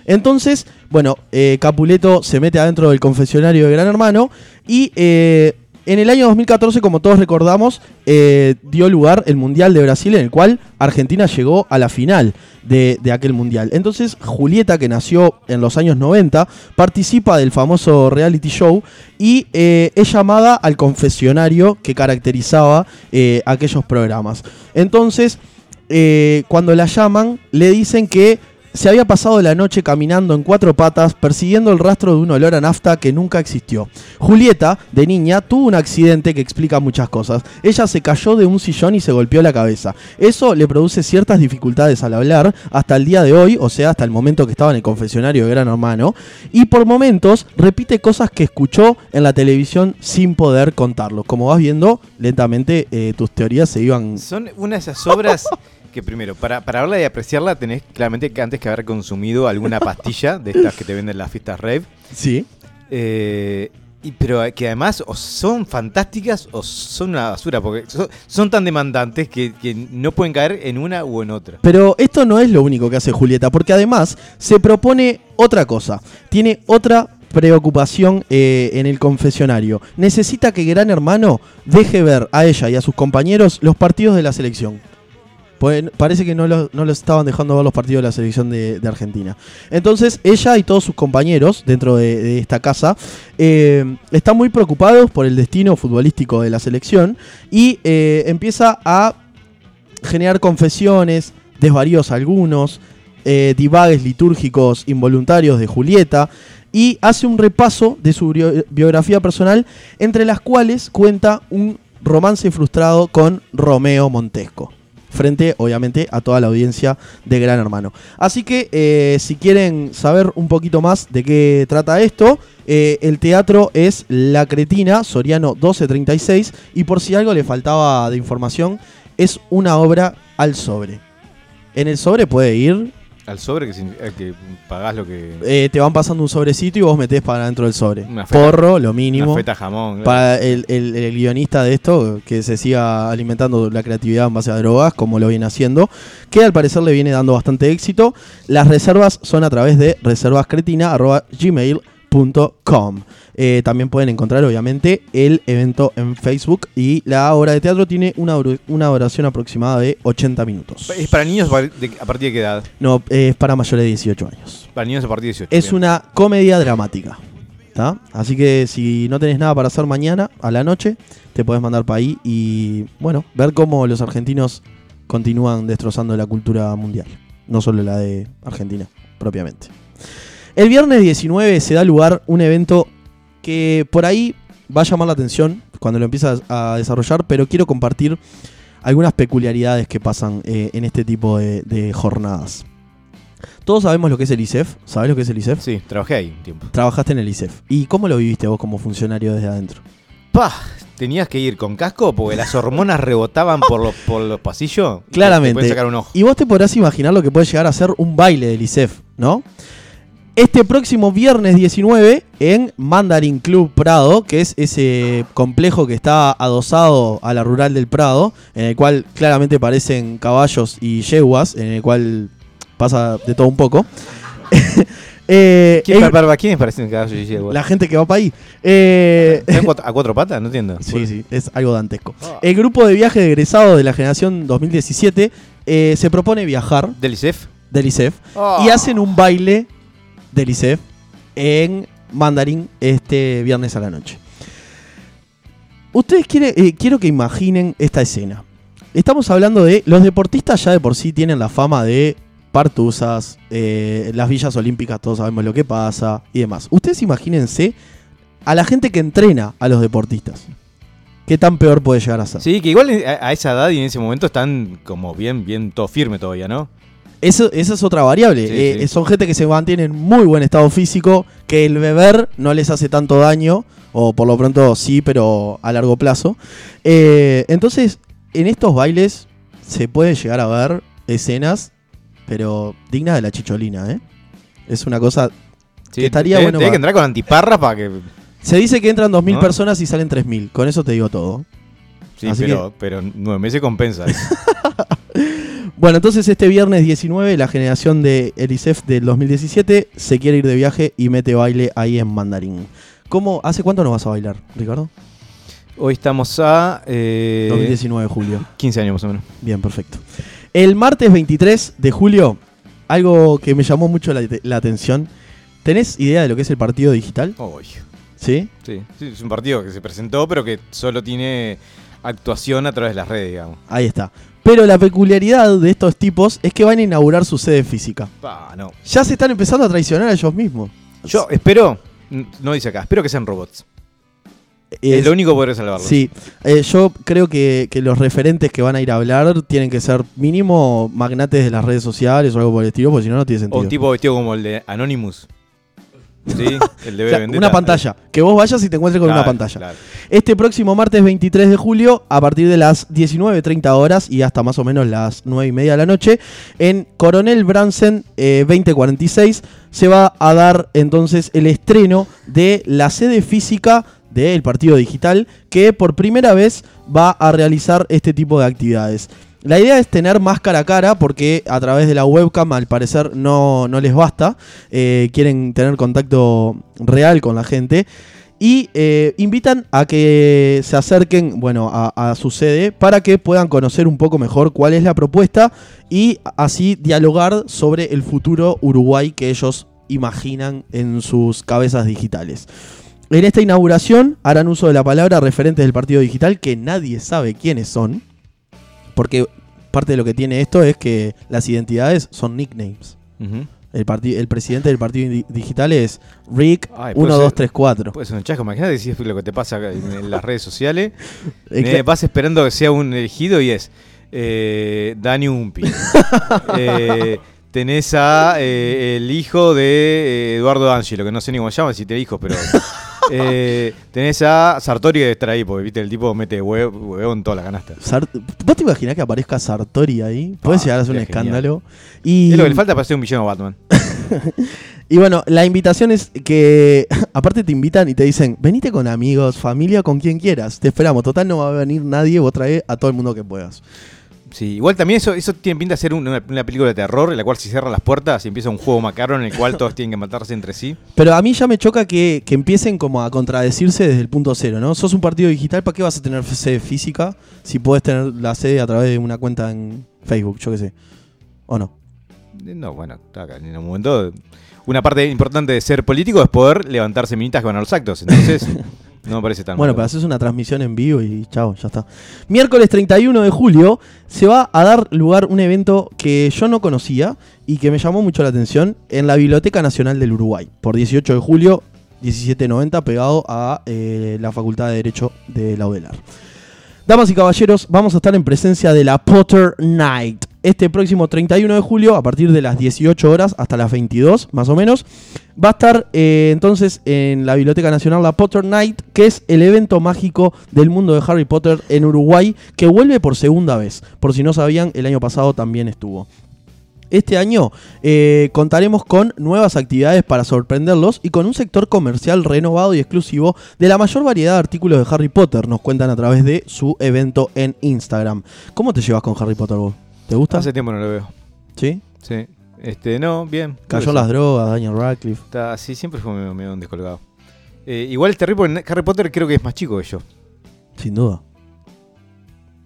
Entonces, bueno, eh, Capuleto se mete adentro del confesionario de Gran Hermano y eh, en el año 2014, como todos recordamos, eh, dio lugar el Mundial de Brasil en el cual Argentina llegó a la final de, aquel Mundial. Entonces, Julieta, que nació en los años 90, participa del famoso reality show y eh, es llamada al confesionario que caracterizaba eh, aquellos programas. Entonces, cuando la llaman, le dicen que se había pasado la noche caminando en cuatro patas, persiguiendo el rastro de un olor a nafta que nunca existió. Julieta, de niña, tuvo un accidente que explica muchas cosas. Ella se cayó de un sillón y se golpeó la cabeza. Eso le produce ciertas dificultades al hablar hasta el día de hoy, o sea, hasta el momento que estaba en el confesionario de Gran Hermano. Y por momentos repite cosas que escuchó en la televisión sin poder contarlo. Como vas viendo, lentamente eh, tus teorías se iban
Son una de esas obras que primero, para, para verla y apreciarla tenés claramente que antes que haber consumido alguna pastilla de estas que te venden en las fiestas rave.
Sí.
Eh, y, pero que además o son fantásticas o son una basura, porque son, son tan demandantes que, que no pueden caer en una u en otra.
Pero esto no es lo único que hace Julieta, porque además se propone otra cosa. Tiene otra preocupación eh, en el confesionario. Necesita que Gran Hermano deje ver a ella y a sus compañeros los partidos de la selección. Pues parece que no los no estaban dejando ver los partidos de la selección de, Argentina. Entonces ella y todos sus compañeros dentro de, esta casa eh, están muy preocupados por el destino futbolístico de la selección y eh, empieza a generar confesiones, desvaríos algunos, eh, divagues litúrgicos involuntarios de Julieta y hace un repaso de su bio- biografía personal, entre las cuales cuenta un romance frustrado con Romeo Montesco. Frente, obviamente, a toda la audiencia de Gran Hermano. Así que, eh, si quieren saber un poquito más de qué trata esto, eh, el teatro es La Cretina, Soriano 1236. Y por si algo le faltaba de información, es una obra al sobre. En el sobre puede ir,
Al sobre que, significa que pagás lo que.
eh, te van pasando un sobrecito y vos metés para dentro del sobre.
Una feta-
Porro, lo mínimo.
Una feta jamón. claro.
Para el, el- el guionista de esto, que se siga alimentando la creatividad en base a drogas, como lo viene haciendo, que al parecer le viene dando bastante éxito. Las reservas son a través de reservascretina.gmail.com. Eh, también pueden encontrar, obviamente, el evento en Facebook y la obra de teatro tiene una, una duración aproximada de 80 minutos.
¿Es para niños a partir de qué edad?
No, es para mayores de 18 años.
Para niños a partir de 18.
Es
bien.
una comedia dramática. ¿tá? Así que si no tenés nada para hacer mañana a la noche, te podés mandar para ahí y, bueno, ver cómo los argentinos continúan destrozando la cultura mundial. No solo la de Argentina, propiamente. El viernes 19 se da lugar un evento que por ahí va a llamar la atención cuando lo empiezas a desarrollar, pero quiero compartir algunas peculiaridades que pasan eh, en este tipo de, de jornadas. Todos sabemos lo que es el ISEF. ¿Sabés lo que es el ISEF?
Sí, trabajé ahí un tiempo.
Trabajaste en el ISEF. ¿Y cómo lo viviste vos como funcionario desde adentro?
¡Pah! ¿Tenías que ir con casco porque las hormonas rebotaban por los, por los pasillos? Te
Claramente.
pueden sacar un ojo.
Y vos te podrás imaginar lo que puede llegar a ser un baile del ISEF, ¿no? Este próximo viernes 19 en Mandarin Club Prado, que es ese complejo que está adosado a la rural del Prado, en el cual claramente parecen caballos y yeguas, en el cual pasa de todo un poco. Eh,
¿Quién,
el-
para, ¿Quiénes parecen caballos y yeguas?
la gente que va para ahí. Eh,
¿Están cuatro- ¿A cuatro patas? No entiendo.
Sí, sí, es algo dantesco. El grupo de viaje de egresados de la generación 2017 eh, se propone viajar
¿Del ISEF?
del ISEF
Oh.
y hacen un baile del ISEF en Mandarín este viernes a la noche. Ustedes quieren, eh, quiero que imaginen esta escena. Estamos hablando de los deportistas ya de por sí tienen la fama de partusas, eh, las villas olímpicas todos sabemos lo que pasa y demás. Ustedes imagínense a la gente que entrena a los deportistas. ¿Qué tan peor puede llegar a ser?
Sí, que igual a, a esa edad y en ese momento están como bien, bien todo firme todavía, ¿no?
Eso, esa es otra variable.
Sí,
Eh,
sí.
Son gente que se mantiene en muy buen estado físico, que el beber no les hace tanto daño, o por lo pronto sí, pero a largo plazo. Eh, entonces, en estos bailes se puede llegar a ver escenas, pero dignas de la chicholina, ¿eh? Es una cosa...
Sí,
Que estaría bueno para-
que entrar con antiparras para que.
Se dice que entran 2.000
¿No?
personas y salen 3.000. Con eso te digo todo.
Sí,
Así
pero, pero nueve meses compensa.
Bueno, entonces este viernes 19, la generación de Elisef del 2017 se quiere ir de viaje y mete baile ahí en Mandarín. ¿Cómo, ¿Hace cuánto no vas a bailar, Ricardo?
Hoy estamos a. eh,
2019 de julio.
15 años más o menos.
Bien, perfecto. El martes 23 de julio, algo que me llamó mucho la, la atención. ¿Tenés idea de lo que es el partido digital?
Uy.
¿Sí?
Sí, sí, es un partido que se presentó, pero que solo tiene actuación a través de las redes, digamos.
Ahí está. Pero la peculiaridad de estos tipos es que van a inaugurar su sede física.
Pa, no.
Ya se están empezando a traicionar a ellos mismos.
Yo espero, no dice acá, espero que sean robots. Es,
Es-
lo único que podría salvarlos.
Sí, eh, yo creo que, que los referentes que van a ir a hablar tienen que ser mínimo magnates de las redes sociales o algo por el estilo, porque si no, no tiene
O
sentido.
un tipo vestido como el de Anonymous. Sí, el
O sea, una pantalla, que vos vayas y te encuentres con una pantalla.
claro.
Este próximo martes 23 de julio, a partir de las 19.30 horas y hasta más o menos las 9 y media de la noche, en Coronel Bransen eh, 2046, se va a dar entonces el estreno de la sede física del partido digital, que por primera vez va a realizar este tipo de actividades. La idea es tener más cara a cara porque a través de la webcam al parecer no, no les basta. Eh, quieren tener contacto real con la gente. Y eh, invitan a que se acerquen bueno, a, a su sede para que puedan conocer un poco mejor cuál es la propuesta y así dialogar sobre el futuro Uruguay que ellos imaginan en sus cabezas digitales. En esta inauguración harán uso de la palabra referentes del partido digital que nadie sabe quiénes son. Porque parte de lo que tiene esto es que las identidades son nicknames. El, parti- el presidente del partido di- digital es Rick
Ay, puede
1,
ser-
2, 3, 4.
Puede ser un chasco, imagínate si es lo que te pasa en, en las redes sociales.
Eh,
vas esperando que sea un elegido y es eh, Dani Umpi. Eh, tenés a eh, el hijo de eh, Eduardo Angelo, que no sé ni cómo se llama, si te dijo, pero Eh, tenés a Sartori que estar ahí, porque viste, el tipo mete huevo, huevo en toda la canasta.
Sart- ¿Vos te imaginás que aparezca Sartori ahí? Puede
Ah,
llegar a ser un
genial.
escándalo. Y,
Es lo que le falta para ser un villano Batman.
y bueno, la invitación es que aparte te invitan y te dicen, venite con amigos, familia, con quien quieras. Te esperamos. Total no va a venir nadie, vos trae a todo el mundo que puedas.
Sí, igual también eso, eso tiene pinta de ser una, una película de terror en la cual se cierran las puertas y empieza un juego macabro en el cual todos tienen que matarse entre sí.
Pero a mí ya me choca que, que empiecen como a contradecirse desde el punto cero, ¿no? Sos un partido digital, ¿para qué vas a tener sede física si puedes tener la sede a través de una cuenta en Facebook, yo qué sé? ¿O no?
Eh, No, bueno, en un momento una parte importante de ser político es poder levantarse minitas que van a los actos. Entonces, no me parece tan
Bueno,
malo.
pero haces una transmisión en vivo y chao, ya está. Miércoles 31 de julio se va a dar lugar un evento que yo no conocía y que me llamó mucho la atención en la Biblioteca Nacional del Uruguay, por 18 de julio, 1790, pegado a eh, la Facultad de Derecho de la UDELAR. Damas y caballeros, vamos a estar en presencia de la Potter Night. Este próximo 31 de julio, a partir de las 18 horas hasta las 22, más o menos, va a estar eh, entonces en la Biblioteca Nacional la Potter Night, que es el evento mágico del mundo de Harry Potter en Uruguay, que vuelve por segunda vez. Por si no sabían, el año pasado también estuvo. Este año eh, contaremos con nuevas actividades para sorprenderlos y con un sector comercial renovado y exclusivo de la mayor variedad de artículos de Harry Potter, nos cuentan a través de su evento en Instagram. ¿Cómo te llevas con Harry Potter vos? ¿Te gusta?
Hace tiempo no lo veo.
¿Sí?
Sí. Este, no, bien.
Cayó las drogas, Daniel Radcliffe.
Está así, siempre fue medio, medio descolgado. Eh, igual es terrible porque Harry Potter creo que es más chico que yo.
Sin duda.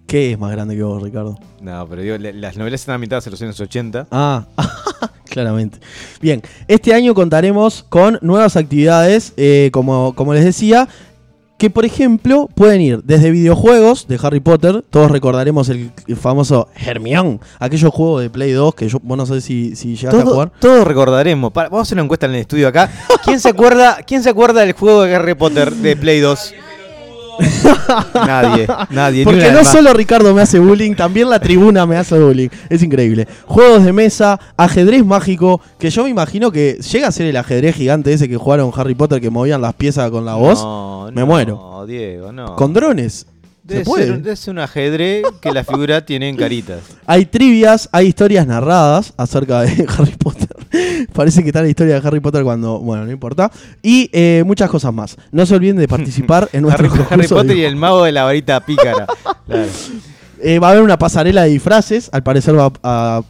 ¿Qué es más grande que vos, Ricardo?
No, pero digo, la- las novelas están ambientadas en los años 80.
Ah, claramente. Bien, este año contaremos con nuevas actividades, eh, como, como les decía, que por ejemplo pueden ir desde videojuegos de Harry Potter, todos recordaremos el, famoso Hermione, aquellos juegos de Play 2 que yo, vos no sé si, si llegaste a
Todo-
jugar.
Todos recordaremos. Para- vamos a hacer una encuesta en el estudio acá. ¿Quién se acuerda, quién se acuerda del juego de Harry Potter de Play 2? nadie, nadie.
Porque no solo Ricardo me hace bullying, también la tribuna me hace bullying. Es increíble. Juegos de mesa, ajedrez mágico, que yo me imagino que llega a ser el ajedrez gigante ese que jugaron Harry Potter que movían las piezas con la voz.
No,
me
no,
muero.
Diego, no.
Con drones.
Debe
¿Se puede?
ser, debe ser un ajedrez que la figura tiene en caritas.
Hay trivias, hay historias narradas acerca de Harry Potter. Parece que está la historia de Harry Potter cuando. Bueno, no importa. Y eh, muchas cosas más. No se olviden de participar en nuestro
Harry, Harry Potter y el mago de la varita pícara. Claro.
Eh, va a haber una pasarela de disfraces. Al parecer va a,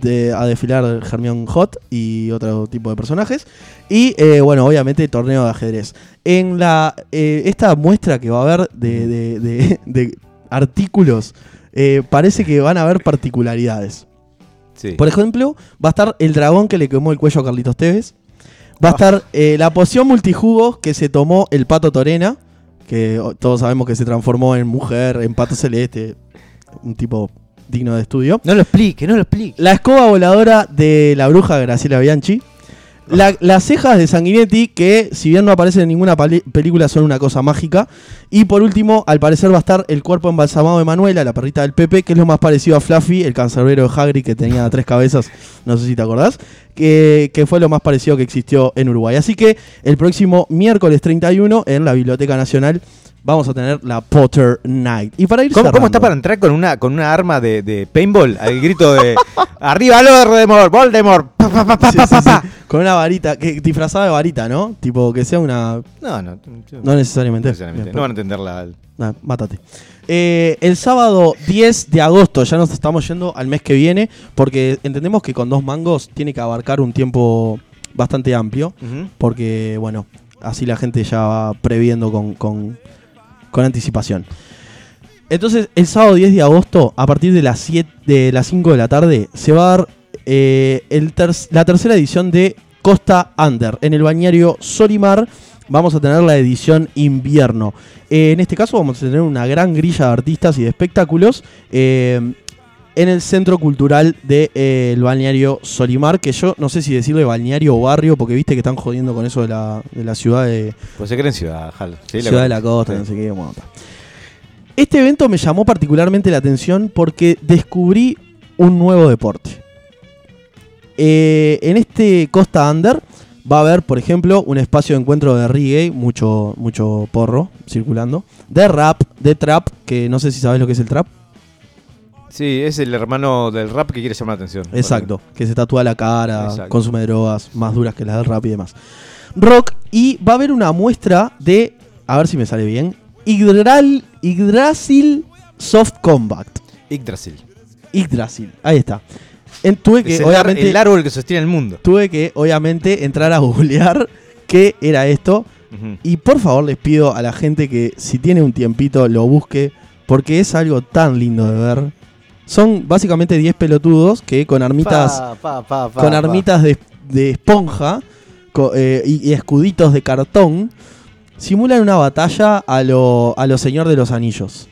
de- a desfilar Hermione Hot y otro tipo de personajes. Y eh, bueno, obviamente torneo de ajedrez. En la eh, esta muestra que va a haber de, de- de- de artículos, eh, parece que van a haber particularidades.
Sí.
Por ejemplo, va a estar el dragón que le quemó el cuello a Carlitos Tevez. Va a estar eh, la poción multijugos que se tomó el pato Torena, que todos sabemos que se transformó en mujer, en pato celeste, un tipo digno de estudio.
No lo explique, no lo explique.
La escoba voladora de la bruja Graciela Bianchi. La- las cejas de Sanguinetti, que si bien no aparecen en ninguna película, son una cosa mágica. Y por último, al parecer va a estar el cuerpo embalsamado de Manuela, la perrita del Pepe, que es lo más parecido a Fluffy, el cancerbero de Hagrid que tenía tres cabezas, no sé si te acordás, que, que fue lo más parecido que existió en Uruguay. Así que el próximo miércoles 31 en la Biblioteca Nacional vamos a tener la Potter Night. Y para ir
¿Cómo, cómo
cerrando-
está para entrar con una, con una arma de, de paintball al grito de ¡Arriba Voldemort! ¡Voldemort! Pa, pa, pa,
Sí, sí, sí. Con una varita, que, disfrazada de varita, ¿no? Tipo, que sea una...
No, no.
No necesariamente.
No necesariamente. No van a entender la.
Nah, mátate. Eh, el sábado 10 de agosto, ya nos estamos yendo al mes que viene, porque entendemos que con dos mangos tiene que abarcar un tiempo bastante amplio,
Ujú.
porque, bueno, así la gente ya va previendo con, con, con anticipación. Entonces, el sábado 10 de agosto, a partir de las, 7, de las 5 de la tarde, se va a dar eh, el ter- la tercera edición de Costa Under. En el bañario Solimar vamos a tener la edición invierno. Eh, en este caso vamos a tener una gran grilla de artistas y de espectáculos. eh, en el centro cultural del de, eh, el balneario Solimar, que yo no sé si decirle balneario o barrio, porque viste que están jodiendo con eso de la, de la ciudad de,
Pues se creen ciudad, Jal. Sí,
Ciudad de la Costa, no sé qué. bueno, está. Este evento me llamó particularmente la atención porque descubrí un nuevo deporte. Eh, en este Costa Under Va a haber, por ejemplo, un espacio de encuentro de reggae, mucho, mucho porro circulando. De rap, de trap, que no sé si sabes lo que es el trap.
Sí, es el hermano del rap que quiere llamar la atención.
Exacto, que se tatúa la cara,
Exacto.
consume drogas más duras que las del rap y demás. Rock, y va a haber una muestra de, a ver si me sale bien, Yggdrasil Soft Combat.
Yggdrasil.
Yggdrasil, ahí está. En- tuve que,
Es el,
obviamente,
el árbol que sostiene el mundo.
tuve que, obviamente, entrar a googlear qué era esto. Y por favor les pido a la gente que si tiene un tiempito lo busque, porque es algo tan lindo de ver. Son básicamente 10 pelotudos que con armitas,
Pa, pa, pa, pa,
con armitas de, de esponja co- eh, y, y escuditos de cartón simulan una batalla a lo, a lo Señor de los Anillos.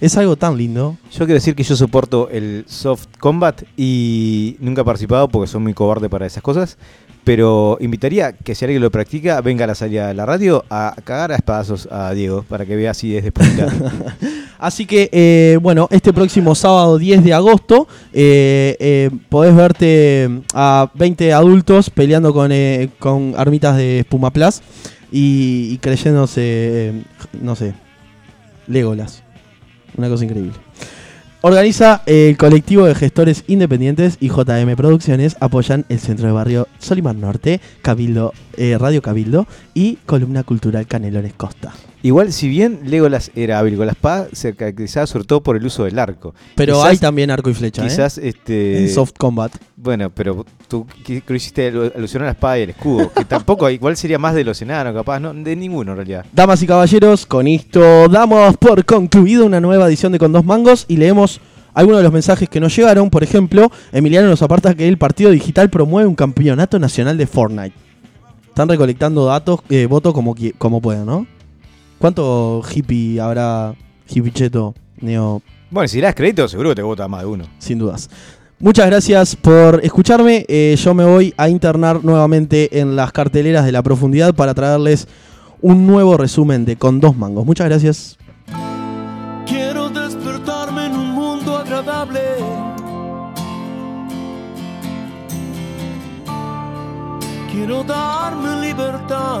Es algo tan lindo.
Yo quiero decir que yo soporto el soft combat y nunca he participado porque soy muy cobarde para esas cosas. Pero invitaría que si alguien lo practica, venga a la salida de la radio a cagar a espadazos a Diego para que vea si es de.
Así que, eh, bueno, este próximo sábado 10 de agosto eh, eh, podés verte a 20 adultos peleando con, con armitas de espuma plus y, y creyéndose, no sé, Legolas. Una cosa increíble. Organiza el colectivo de gestores independientes y JM Producciones apoyan el centro de barrio Solimar Norte, Cabildo, Radio Cabildo y Columna Cultural Canelones Costa.
Igual, si bien Legolas era hábil con la espada, se caracterizaba sobre todo por el uso del arco.
Pero
Quizás-
hay también arco y flecha, ¿eh?
Quizás este.
En soft combat.
Bueno, pero tú que hiciste alu- alusión a la espada y el escudo. Que tampoco, igual sería más de los enanos, capaz, no, de ninguno en realidad.
Damas y caballeros, con esto damos por concluido una nueva edición de Con Dos Mangos y leemos algunos de los mensajes que nos llegaron. Por ejemplo, Emiliano nos aparta que el partido digital promueve un campeonato nacional de Fortnite. Están recolectando datos, eh, votos como, como puedan, ¿no? ¿Cuánto hippie habrá, hippie cheto, neo,
Bueno, si le das crédito, seguro que te vota más de uno.
sin dudas? Muchas gracias por escucharme. Eh, yo me voy a internar nuevamente en las carteleras de la profundidad para traerles un nuevo resumen de Con Dos Mangos. Muchas gracias.
Quiero despertarme en un mundo agradable. Quiero darme libertad.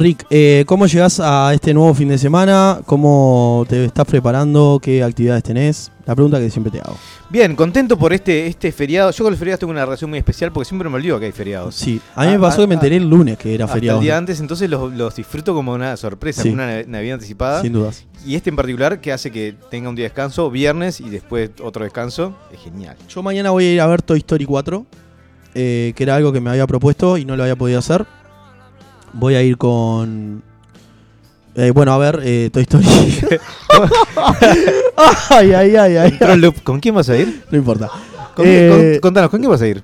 Rick, eh, ¿cómo llegás a este nuevo fin de semana? ¿Cómo te estás preparando? ¿Qué actividades tenés? La pregunta que siempre te hago.
Bien, contento por este, este feriado. Yo con los feriados tengo una relación muy especial porque siempre me olvido que hay feriados.
Sí, a mí me
Ah,
pasó
ah,
que me enteré el lunes que era
Hasta
feriado.
el día antes, entonces los, los disfruto como una sorpresa,
Sí.
como una nav- Navidad anticipada.
Sin dudas.
Y este en particular que hace que tenga un día de descanso, viernes y después otro descanso, es genial.
Yo mañana voy a ir a ver Toy Story 4, eh, que era algo que me había propuesto y no lo había podido hacer. Voy a ir con... eh, bueno, a ver, eh, Toy Story. ay, ay, ay, ay.
Entró el loop. ¿Con quién vas a ir?
No importa.
Con-
Eh,
con- contanos, ¿con quién vas a ir?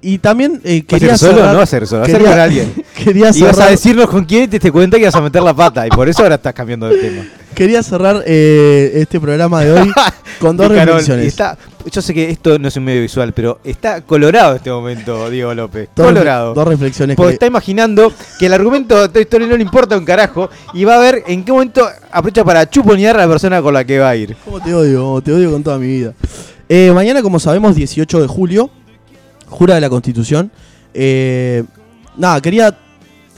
Y también eh,
¿Vas a
quería
ir solo?
cerrar-
No ir solo,
quería-
con alguien.
Quería
Y vas a decirnos con quién y te diste cuenta que ibas a meter la pata. Y por eso ahora estás cambiando de tema.
quería cerrar eh, este programa de hoy con dos
Carol,
reflexiones.
está, yo sé que esto no es un medio visual, pero está colorado este momento, Diego López.
Dos
colorado.
Dos reflexiones.
Porque
que-
está imaginando que el argumento de Toy Story no le importa un carajo y va a ver en qué momento aprovecha para chuponear a la persona con la que va a ir.
¿Cómo te odio? Te odio con toda mi vida. Eh, mañana, como sabemos, 18 de julio, jura de la Constitución. Eh, nada, quería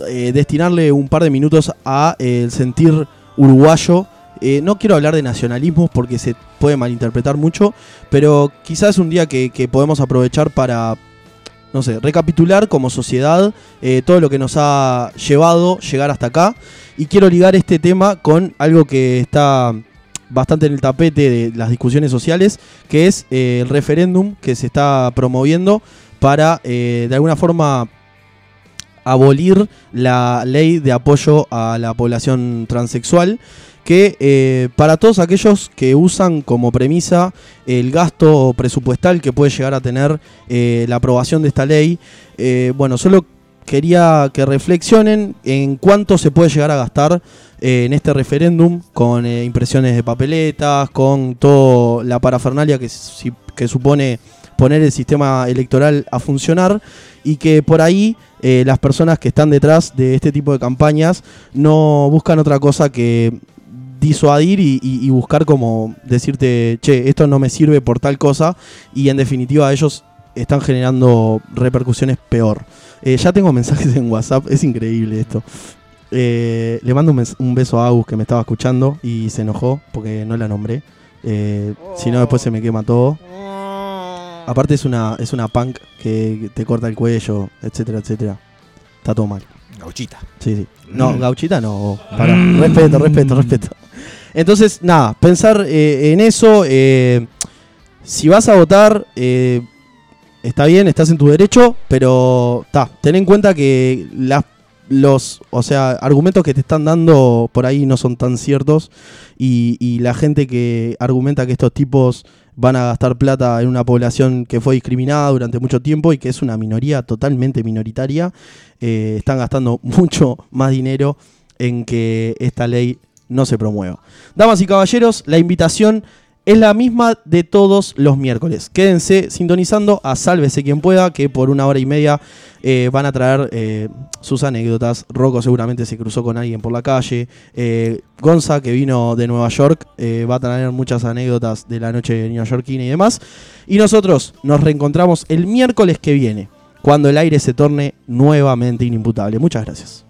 eh, destinarle un par de minutos a eh, el sentir uruguayo. No quiero hablar de nacionalismos porque se puede malinterpretar mucho, pero quizás es un día que, que podemos aprovechar para, no sé, recapitular como sociedad todo lo que nos ha llevado llegar hasta acá. Y quiero ligar este tema con algo que está bastante en el tapete de las discusiones sociales, que es eh, el referéndum que se está promoviendo para, eh, de alguna forma, abolir la ley de apoyo a la población transexual, que eh, para todos aquellos que usan como premisa el gasto presupuestal que puede llegar a tener la aprobación de esta ley, bueno, solo quería que reflexionen en cuánto se puede llegar a gastar eh, en este referéndum con eh, impresiones de papeletas, con toda la parafernalia que, que supone poner el sistema electoral a funcionar y que por ahí eh, las personas que están detrás de este tipo de campañas no buscan otra cosa que disuadir y, y- buscar como decirte, che, esto no me sirve por tal cosa y en definitiva ellos están generando repercusiones peor. Ya tengo mensajes en WhatsApp, es increíble esto. Eh, le mando un, beso a Agus que me estaba escuchando y se enojó porque no la nombré. Eh, Si no, después se me quema todo. Aparte es una, es una punk que te corta el cuello, etcétera, etcétera. Está todo mal.
Gauchita.
Sí, sí. No,
Mm.
gauchita no. Para. Respeto, respeto, respeto. Entonces, nada, pensar eh, en eso. eh, si vas a votar, está bien, estás en tu derecho, pero ta, ten en cuenta que las los, o sea, argumentos que te están dando por ahí no son tan ciertos y, la gente que argumenta que estos tipos van a gastar plata en una población que fue discriminada durante mucho tiempo y que es una minoría totalmente minoritaria, eh, están gastando mucho más dinero en que esta ley no se promueva. Damas y caballeros, la invitación es la misma de todos los miércoles. Quédense sintonizando a Sálvese quien pueda, que por una hora y media eh, van a traer eh, sus anécdotas. Rocco seguramente se cruzó con alguien por la calle. Eh, Gonza, que vino de Nueva York, eh, va a traer muchas anécdotas de la noche neoyorquina y demás. Y nosotros nos reencontramos el miércoles que viene, cuando el aire se torne nuevamente inimputable. Muchas gracias.